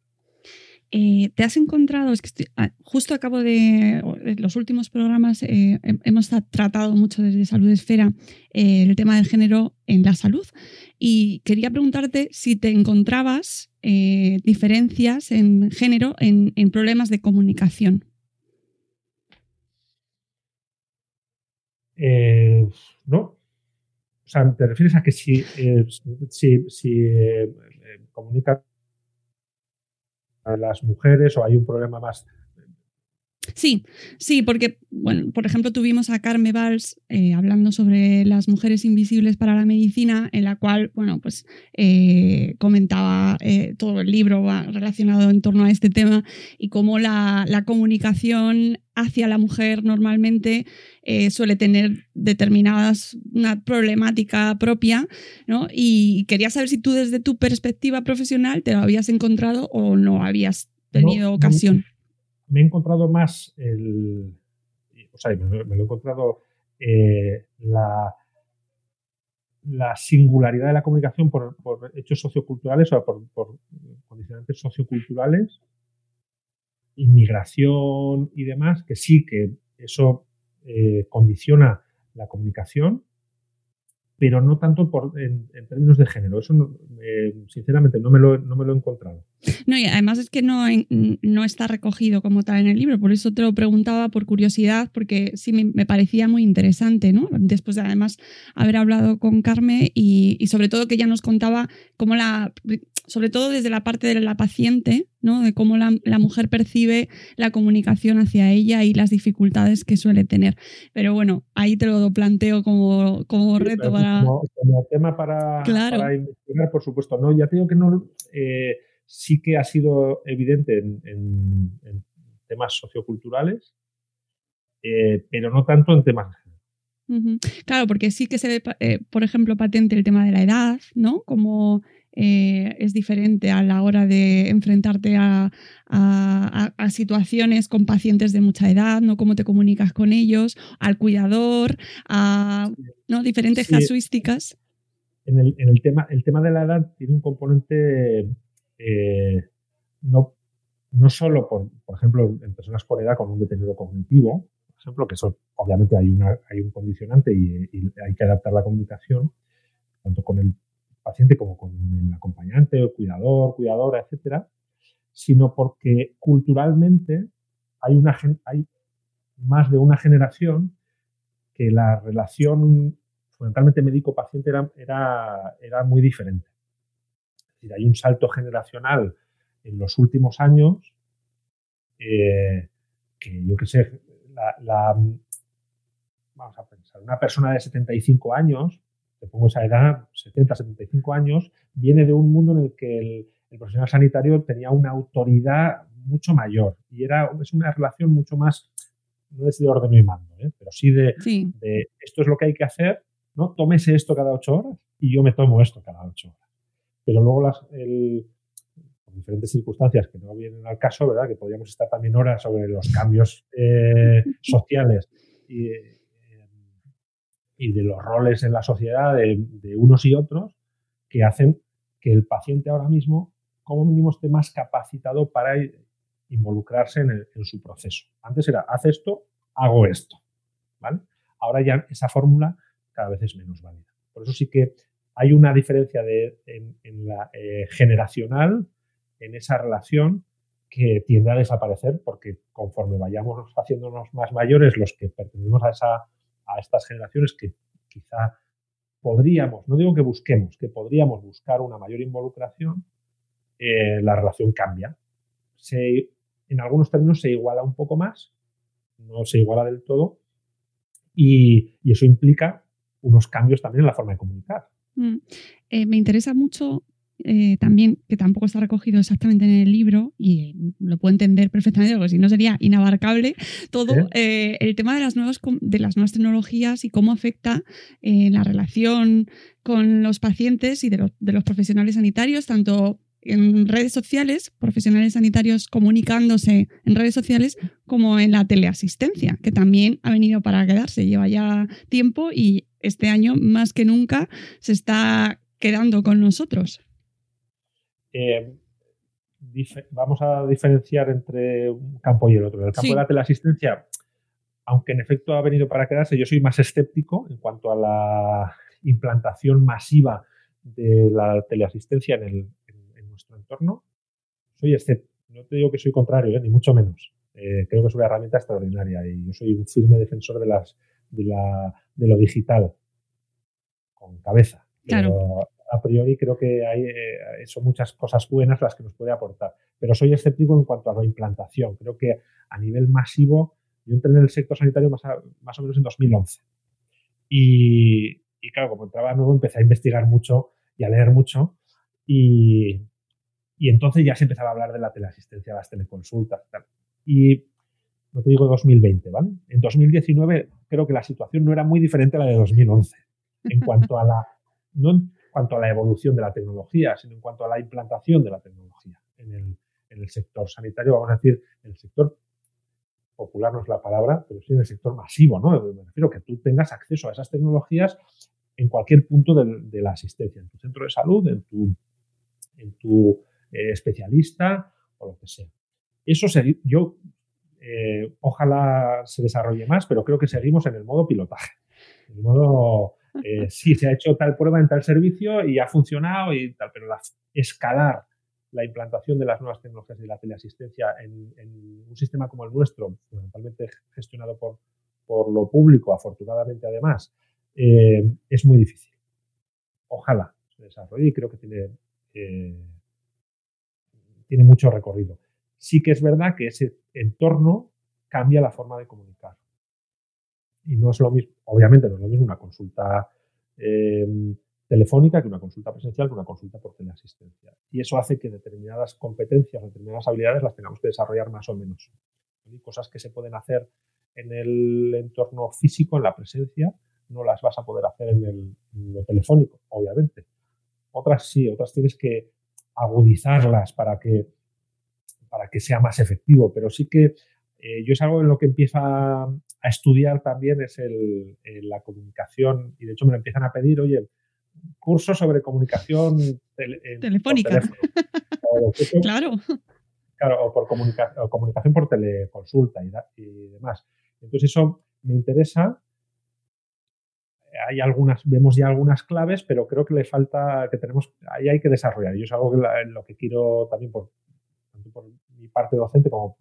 Eh, ¿Te has encontrado? Es que ah, justo acabo de los últimos programas eh, hemos tratado mucho desde Salud Esfera eh, el tema del género en la salud y quería preguntarte si te encontrabas diferencias en género en, problemas de comunicación. no. O sea, ¿te refieres a que si, si, si comunica las mujeres o hay un problema más Sí, sí, porque, bueno, por ejemplo, tuvimos a Carme Valls eh, hablando sobre las mujeres invisibles para la medicina, en la cual, bueno, pues eh, comentaba eh, todo el libro relacionado en torno a este tema y cómo la, comunicación hacia la mujer normalmente suele tener determinadas, una problemática propia, ¿no? Y quería saber si tú desde tu perspectiva profesional te lo habías encontrado o no habías tenido ocasión me he encontrado más el. O sea, me, lo he encontrado eh, la, la singularidad de la comunicación por, hechos socioculturales o por, condicionantes socioculturales, inmigración y demás, que sí que eso eh, condiciona la comunicación, pero no tanto por, en, términos de género. Eso, eh, sinceramente, no me, lo, no me lo he encontrado. No, y además es que no, no está recogido como tal en el libro, por eso te lo preguntaba por curiosidad, porque sí me, parecía muy interesante, ¿no? Después de además haber hablado con Carmen y, y sobre todo que ella nos contaba cómo la, sobre todo desde la parte de la paciente, ¿no? de cómo la, mujer percibe la comunicación hacia ella y las dificultades que suele tener. Pero bueno, ahí te lo planteo como, como reto para... Como, tema para, investigar, por supuesto. No, ya te digo que no... Eh, sí que ha sido evidente en, temas socioculturales, eh, pero no tanto en temas Claro, porque sí que se ve, eh, por ejemplo, patente el tema de la edad, ¿no? Como eh, es diferente a la hora de enfrentarte a, situaciones con pacientes de mucha edad, ¿no? Cómo te comunicas con ellos, al cuidador, a ¿no? diferentes casuísticas. En el, tema, el tema de la edad tiene un componente eh, no, no solo, por, por ejemplo, en personas con edad con un deterioro cognitivo, por ejemplo, que eso obviamente hay, una, hay un condicionante y, y hay que adaptar la comunicación, tanto con el paciente como con el acompañante, el cuidador, cuidadora, etcétera, sino porque culturalmente hay, una, hay más de una generación que la relación fundamentalmente médico-paciente era, era, era, muy diferente. Es decir, hay un salto generacional en los últimos años eh, que yo qué sé, vamos a pensar, una persona de 75 años te pongo esa edad, 70, 75 años, viene de un mundo en el que el, profesional sanitario tenía una autoridad mucho mayor y era, es una relación mucho más, no es de orden y mando, ¿eh? pero sí de, esto es lo que hay que hacer, ¿no? Tómese esto cada ocho horas y yo me tomo esto cada ocho horas. Pero luego las, diferentes circunstancias que no vienen al caso, ¿verdad? Que podríamos estar también horas sobre los cambios eh, *laughs* sociales y, y de los roles en la sociedad de, unos y otros que hacen que el paciente ahora mismo, como mínimo, esté más capacitado para involucrarse en, su proceso. Antes era, haz esto, hago esto. ¿vale? Ahora ya esa fórmula cada vez es menos válida. Por eso sí que hay una diferencia de, eh, generacional en esa relación que tiende a desaparecer porque conforme vayamos haciéndonos más mayores, los que pertenecemos a esa a estas generaciones que quizá podríamos, no digo que busquemos, que podríamos buscar una mayor involucración, eh, la relación cambia. Se, en algunos términos se iguala un poco más, no se iguala del todo, y, eso implica unos cambios también en la forma de comunicar. Mm. Eh, me interesa mucho eh, también, que tampoco está recogido exactamente en el libro, y lo puedo entender perfectamente, porque si no sería inabarcable todo, eh, el tema de las, nuevas, de las nuevas tecnologías y cómo afecta eh, la relación con los pacientes y de los, de los profesionales sanitarios, tanto en redes sociales, profesionales sanitarios comunicándose en redes sociales, como en la teleasistencia, que también ha venido para quedarse, lleva ya tiempo y este año más que nunca se está quedando con nosotros. Eh, vamos a diferenciar entre un campo y el otro. En el campo de la teleasistencia, aunque en efecto ha venido para quedarse, yo soy más escéptico en cuanto a la implantación masiva de la teleasistencia en, nuestro entorno. Soy escéptico. No te digo que soy contrario, ¿eh? ni mucho menos. Eh, creo que es una herramienta extraordinaria y yo soy un firme defensor de, las, de, la, de lo digital con cabeza. Claro a priori creo que hay, eh, son muchas cosas buenas las que nos puede aportar. Pero soy escéptico en cuanto a la implantación. Creo que a nivel masivo, yo entré en el sector sanitario más, más o menos en 2011. Y, y, claro, como entraba nuevo, empecé a investigar mucho y a leer mucho. Y, y entonces ya se empezaba a hablar de la teleasistencia, las teleconsultas. Y no te digo 2020, ¿vale? En 2019 creo que la situación no era muy diferente a la de 2011 en cuanto a la, no cuanto a la evolución de la tecnología, sino en cuanto a la implantación de la tecnología en el, en el sector sanitario, vamos a decir, en el sector popular no es la palabra, pero sí en el sector masivo, ¿no? Me refiero que tú tengas acceso a esas tecnologías en cualquier punto de, la asistencia, en tu centro de salud, en tu, en tu eh, especialista o lo que sea. Eso yo eh, ojalá se desarrolle más, pero creo que seguimos en el modo pilotaje. En el modo, eh, sí, se ha hecho tal prueba en tal servicio y ha funcionado y tal, pero la, escalar la implantación de las nuevas tecnologías de la teleasistencia en, un sistema como el nuestro, fundamentalmente gestionado por, lo público, afortunadamente además, eh, es muy difícil. Ojalá se desarrolle y creo que tiene, tiene mucho recorrido sí que es verdad que ese entorno cambia la forma de comunicar. Y no es lo mismo, obviamente no es lo mismo una consulta em, telefónica que una consulta presencial que una consulta por teleasistencia. Y eso hace que determinadas competencias, determinadas habilidades las tengamos que desarrollar más o menos. Hay cosas que se pueden hacer en el entorno físico, en la presencia, no las vas a poder hacer en, el, lo telefónico, obviamente. Otras sí, otras tienes que agudizarlas para que para que sea más efectivo, pero sí que eh, yo es algo en lo que empiezo a, estudiar también es el, la comunicación y de hecho me lo empiezan a pedir, oye, curso sobre comunicación telefónica. claro. Claro, o por comunicación por teleconsulta y, y demás. Entonces eso me interesa hay algunas, vemos ya algunas claves, pero creo que le falta, que tenemos, ahí hay que desarrollar. Y es algo que lo que quiero también por, por mi parte docente, como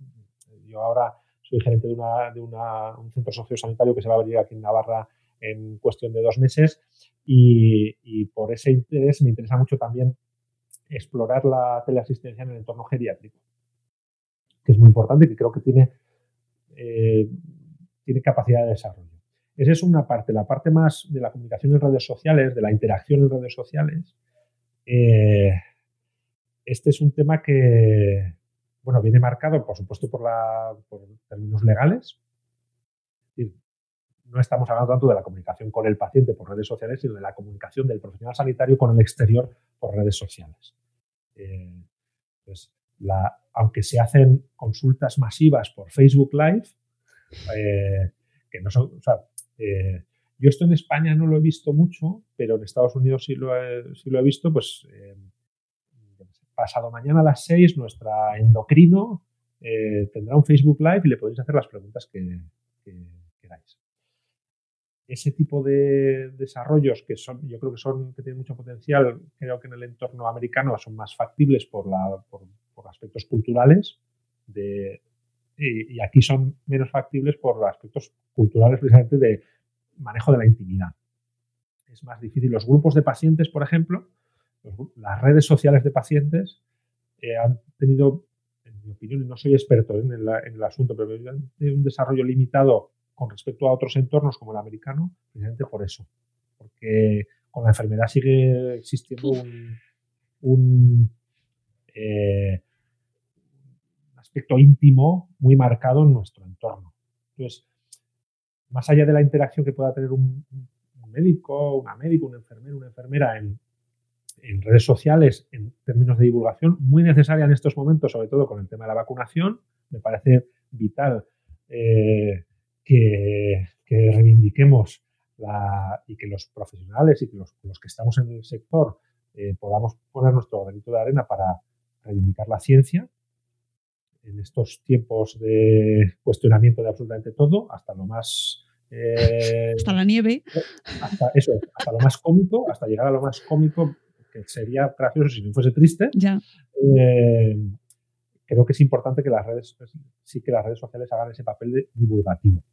yo ahora soy gerente de, un centro sociosanitario que se va a abrir aquí en Navarra en cuestión de dos meses y, y, por ese interés me interesa mucho también explorar la teleasistencia en el entorno geriátrico, que es muy importante y que creo que tiene, eh, tiene capacidad de desarrollo. Esa es una parte. La parte más de la comunicación en redes sociales, de la interacción en redes sociales, eh, este es un tema que, bueno, viene marcado, por supuesto, por, términos legales. no estamos hablando tanto de la comunicación con el paciente por redes sociales, sino de la comunicación del profesional sanitario con el exterior por redes sociales. Eh, pues aunque se hacen consultas masivas por Facebook Live, eh, que no son, eh, yo esto en España no lo he visto mucho, pero en Estados Unidos sí lo he visto, pues pasado mañana a las 6 nuestra endocrino eh, tendrá un Facebook Live y le podéis hacer las preguntas que, queráis. Ese tipo de desarrollos que son, yo creo que son, que tienen mucho potencial, creo que en el entorno americano son más factibles por, la, por, aspectos culturales y, aquí son menos factibles por aspectos culturales precisamente de manejo de la intimidad. Es más difícil. Los grupos de pacientes, por ejemplo, las redes sociales de pacientes eh, han tenido, en mi opinión, y no soy experto en el, asunto, pero han tenido un desarrollo limitado con respecto a otros entornos como el americano, precisamente por eso. Porque con la enfermedad sigue existiendo un, eh, aspecto íntimo muy marcado en nuestro entorno. Entonces, más allá de la interacción que pueda tener un, un médico, una médico, un enfermero, una enfermera en, en redes sociales en términos de divulgación, muy necesaria en estos momentos, sobre todo con el tema de la vacunación. Me parece vital eh, que, reivindiquemos la, y que los profesionales y que los, que estamos en el sector eh, podamos poner nuestro granito de arena para reivindicar la ciencia en estos tiempos de cuestionamiento de absolutamente todo, hasta lo más eh, hasta la nieve. Hasta eso, hasta lo más cómico, hasta llegar a lo más cómico sería gracioso si no fuese triste. Ya. Eh, creo que es importante que las redes, sí que las redes sociales hagan ese papel de divulgativo.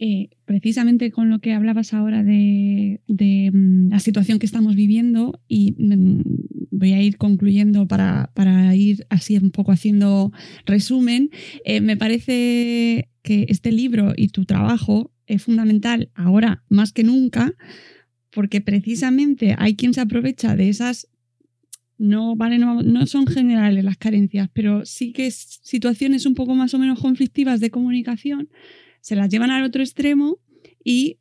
eh, precisamente con lo que hablabas ahora de, mm, la situación que estamos viviendo, y mm, voy a ir concluyendo para, ir así un poco haciendo resumen, eh, me parece que este libro y tu trabajo es fundamental ahora más que nunca, porque precisamente hay quien se aprovecha de esas no, vale, no, no, son generales las carencias, pero sí que situaciones un poco más o menos conflictivas de comunicación se las llevan al otro extremo y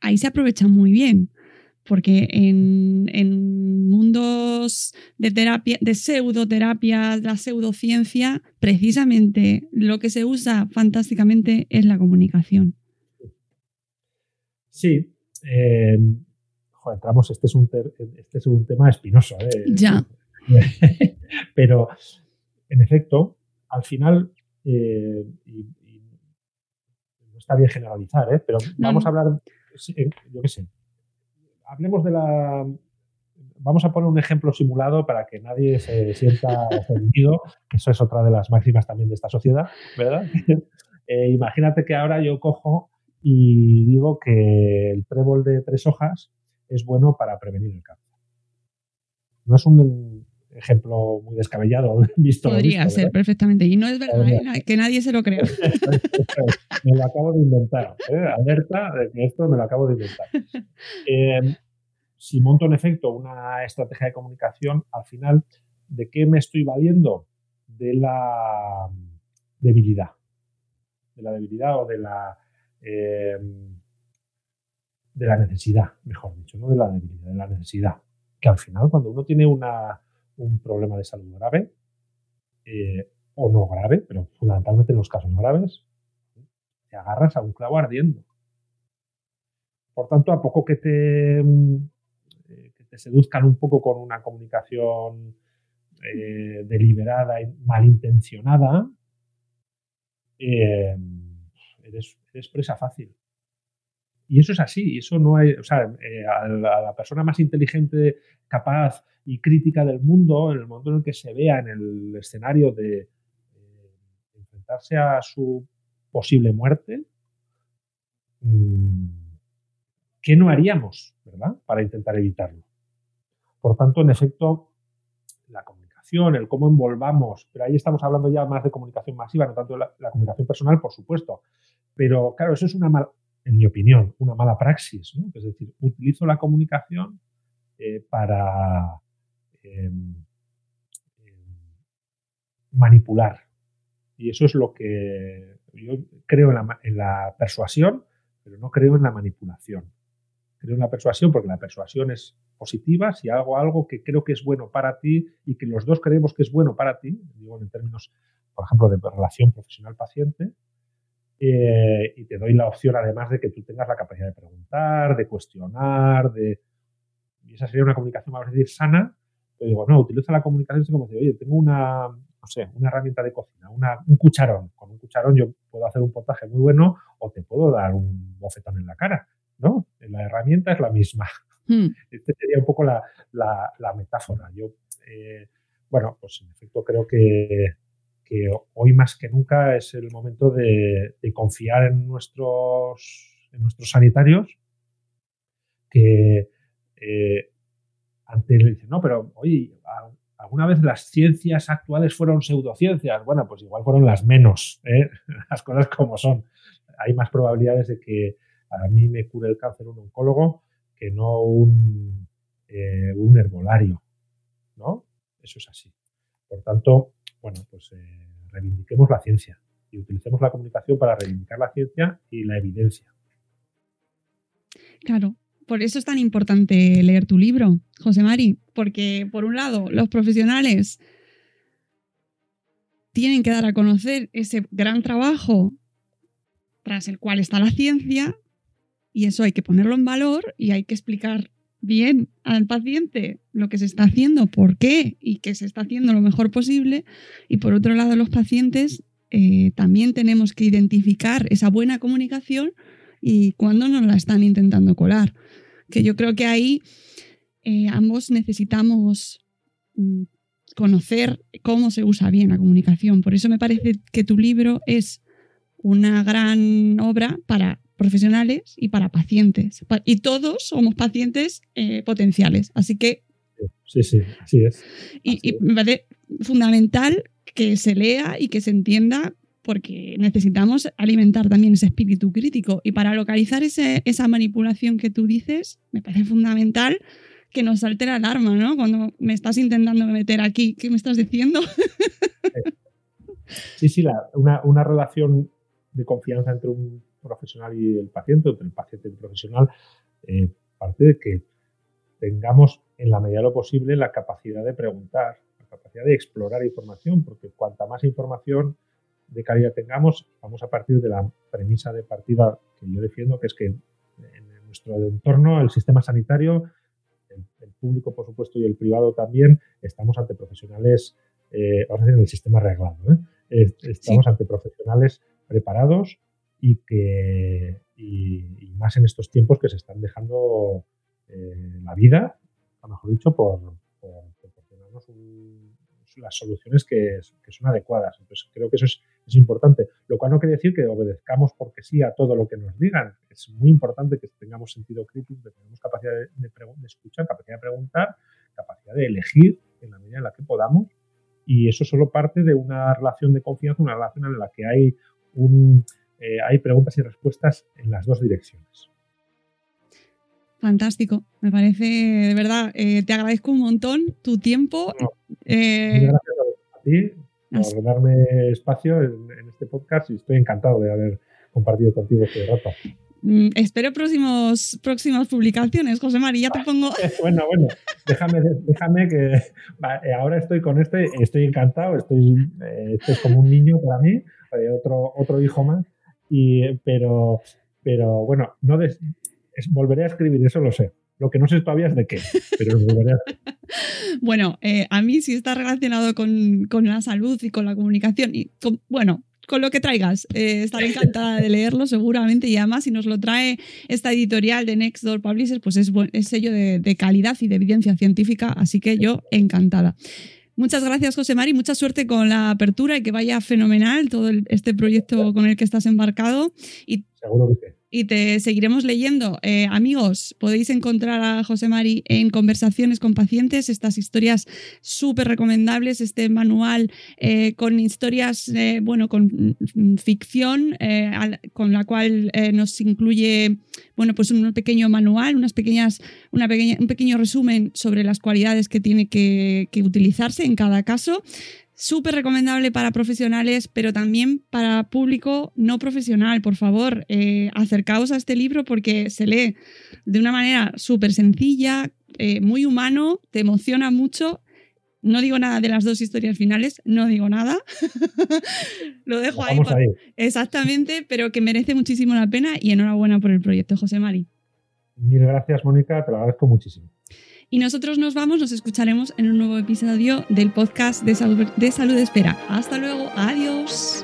ahí se aprovechan muy bien. Porque en, mundos de terapia, de pseudoterapia, la pseudociencia, precisamente lo que se usa fantásticamente es la comunicación. Sí. Eh, entramos, este es un, este es un tema espinoso. ¿eh? Ya. *laughs* Pero, en efecto, al final, eh, está bien generalizar, ¿eh? pero vamos a hablar, eh, yo qué sé, hablemos de la... Vamos a poner un ejemplo simulado para que nadie se sienta ofendido. Eso es otra de las máximas también de esta sociedad, ¿verdad? *laughs* Eh, imagínate que ahora yo cojo y digo que el trébol de tres hojas es bueno para prevenir el cáncer. No es un ejemplo muy descabellado *laughs* visto. Podría ser perfectamente. Y no es verdad, ¿eh? que nadie se lo crea. *laughs* me lo acabo de inventar. ¿eh? Alerta de que esto me lo acabo de inventar. Eh, si monto en efecto una estrategia de comunicación, al final, ¿de qué me estoy valiendo? De la debilidad. De la debilidad o de la de la necesidad, mejor dicho, no de la debilidad, de la necesidad. Que al final, cuando uno tiene una, un problema de salud grave eh, o no grave, pero fundamentalmente en los casos graves, te agarras a un clavo ardiendo. Por tanto, a poco que te, eh, te seduzcan un poco con una comunicación eh, deliberada y malintencionada, eres, eres, presa fácil. Y eso es así, eso no hay, o sea, a la persona más inteligente, capaz y crítica del mundo, en el momento en el que se vea en el escenario de eh, enfrentarse a su posible muerte, mm, ¿qué no haríamos, verdad? Para intentar evitarlo. Por tanto, en efecto, la comunicación, el cómo envolvamos, pero ahí estamos hablando ya más de comunicación masiva, no tanto de la, comunicación personal, por supuesto. Pero claro, eso es una mala, en mi opinión, una mala praxis. Es decir, utilizo la comunicación eh, para Em, em, manipular. Y eso es lo que yo creo en la, persuasión, pero no creo en la manipulación. Creo en la persuasión porque la persuasión es positiva. Si hago algo que creo que es bueno para ti y que los dos creemos que es bueno para ti, digo en términos, por ejemplo, de relación profesional-paciente, eh, y te doy la opción además de que tú tengas la capacidad de preguntar, de cuestionar, de... Y esa sería una comunicación, vamos a decir, sana, pero digo, no, utiliza la comunicación como decir, oye, tengo una, no sé, una herramienta de cocina, un cucharón. Con un cucharón yo puedo hacer un potaje muy bueno o te puedo dar un bofetón en la cara, ¿no? La herramienta es la misma. Hmm. Esta sería un poco la, metáfora. Yo, eh, bueno, pues en efecto creo que, hoy más que nunca es el momento de, confiar en nuestros, en nuestros sanitarios, que eh, ante le dicen, no, pero oye, ¿alguna vez las ciencias actuales fueron pseudociencias? Bueno, pues igual fueron las menos, ¿eh? *laughs* las cosas como son. Hay más probabilidades de que a mí me cure el cáncer un oncólogo que no un, eh, un herbolario, ¿no? Eso es así. Por tanto, bueno, pues eh, reivindiquemos la ciencia y utilicemos la comunicación para reivindicar la ciencia y la evidencia. Claro, por eso es tan importante leer tu libro, José Mari, porque por un lado los profesionales tienen que dar a conocer ese gran trabajo tras el cual está la ciencia y eso hay que ponerlo en valor y hay que explicar bien al paciente lo que se está haciendo, por qué y que se está haciendo lo mejor posible. Y por otro lado, los pacientes eh, también tenemos que identificar esa buena comunicación y cuando nos la están intentando colar que yo creo que ahí eh, ambos necesitamos mm, conocer cómo se usa bien la comunicación. Por eso me parece que tu libro es una gran obra para profesionales y para pacientes. Y todos somos pacientes eh, potenciales. Así que... Sí, sí, así es. y, me parece fundamental que se lea y que se entienda porque necesitamos alimentar también ese espíritu crítico. Y para localizar esa manipulación que tú dices, me parece fundamental que nos salte la alarma, ¿no? Cuando me estás intentando meter aquí, ¿qué me estás diciendo? *laughs* Sí, sí, una, relación de confianza entre un profesional y el paciente, entre el paciente y el profesional, eh, parte de que tengamos en la medida de lo posible la capacidad de preguntar, la capacidad de explorar información, porque cuanta más información de calidad tengamos, vamos a partir de la premisa de partida que yo defiendo, que es que en nuestro entorno, el sistema sanitario, el, público, por supuesto, y el privado también, estamos ante profesionales, eh, vamos a decir, en el sistema arreglado. ¿eh? Estamos ante profesionales preparados y que, y, más en estos tiempos que se están dejando eh, la vida, a mejor dicho, por, por proporcionarnos las soluciones que, que, son adecuadas. Entonces, creo que eso es es importante. Lo cual no quiere decir que obedezcamos porque sí a todo lo que nos digan. Es muy importante que tengamos sentido crítico, que tengamos capacidad de, escuchar, capacidad de preguntar, capacidad de elegir en la medida en la que podamos. Y eso solo parte de una relación de confianza, una relación en la que hay, un, eh, hay preguntas y respuestas en las dos direcciones. Fantástico, me parece, de verdad, eh, te agradezco un montón tu tiempo. Eh, gracias a ti por darme espacio en, este podcast y estoy encantado de haber compartido contigo este rato. Mm, espero próximos, próximas publicaciones, José María, te pongo. *laughs* bueno, bueno, déjame, déjame que eh, ahora estoy con este, estoy encantado, estoy, eh, este es como un niño para mí, otro, otro hijo más, y, pero, pero bueno, no volveré a escribir, eso lo sé. Lo que no sé todavía es de qué, pero volveré a *laughs* bueno, eh, a mí sí está relacionado con, la salud y con la comunicación. Y bueno, con lo que traigas. Eh, estaré encantada de leerlo seguramente y además si nos lo trae esta editorial de Next Door Publishers, pues es, sello de, calidad y de evidencia científica, así que yo encantada. Muchas gracias, José Mari. Mucha suerte con la apertura y que vaya fenomenal todo este proyecto con el que estás embarcado. Y Seguro que sí y te seguiremos leyendo. Eh, amigos, podéis encontrar a José Mari en Conversaciones con Pacientes, estas historias súper recomendables, este manual eh, con historias, eh, bueno, con ficción, con la cual nos incluye, bueno, pues un pequeño manual, unas pequeñas, una pequeña, un pequeño resumen sobre las cualidades que tiene que utilizarse en cada caso. Súper recomendable para profesionales, pero también para público no profesional. Por favor, eh, acercaos a este libro porque se lee de una manera súper sencilla, eh, muy humano, te emociona mucho. No digo nada de las dos historias finales, no digo nada. *laughs* Lo dejo ahí, ahí. Exactamente, pero que merece muchísimo la pena y enhorabuena por el proyecto, José Mari. Mil gracias, Mónica, te lo agradezco muchísimo. Y nosotros nos vamos, nos escucharemos en un nuevo episodio del podcast de Salud, de Espera. Hasta luego, adiós.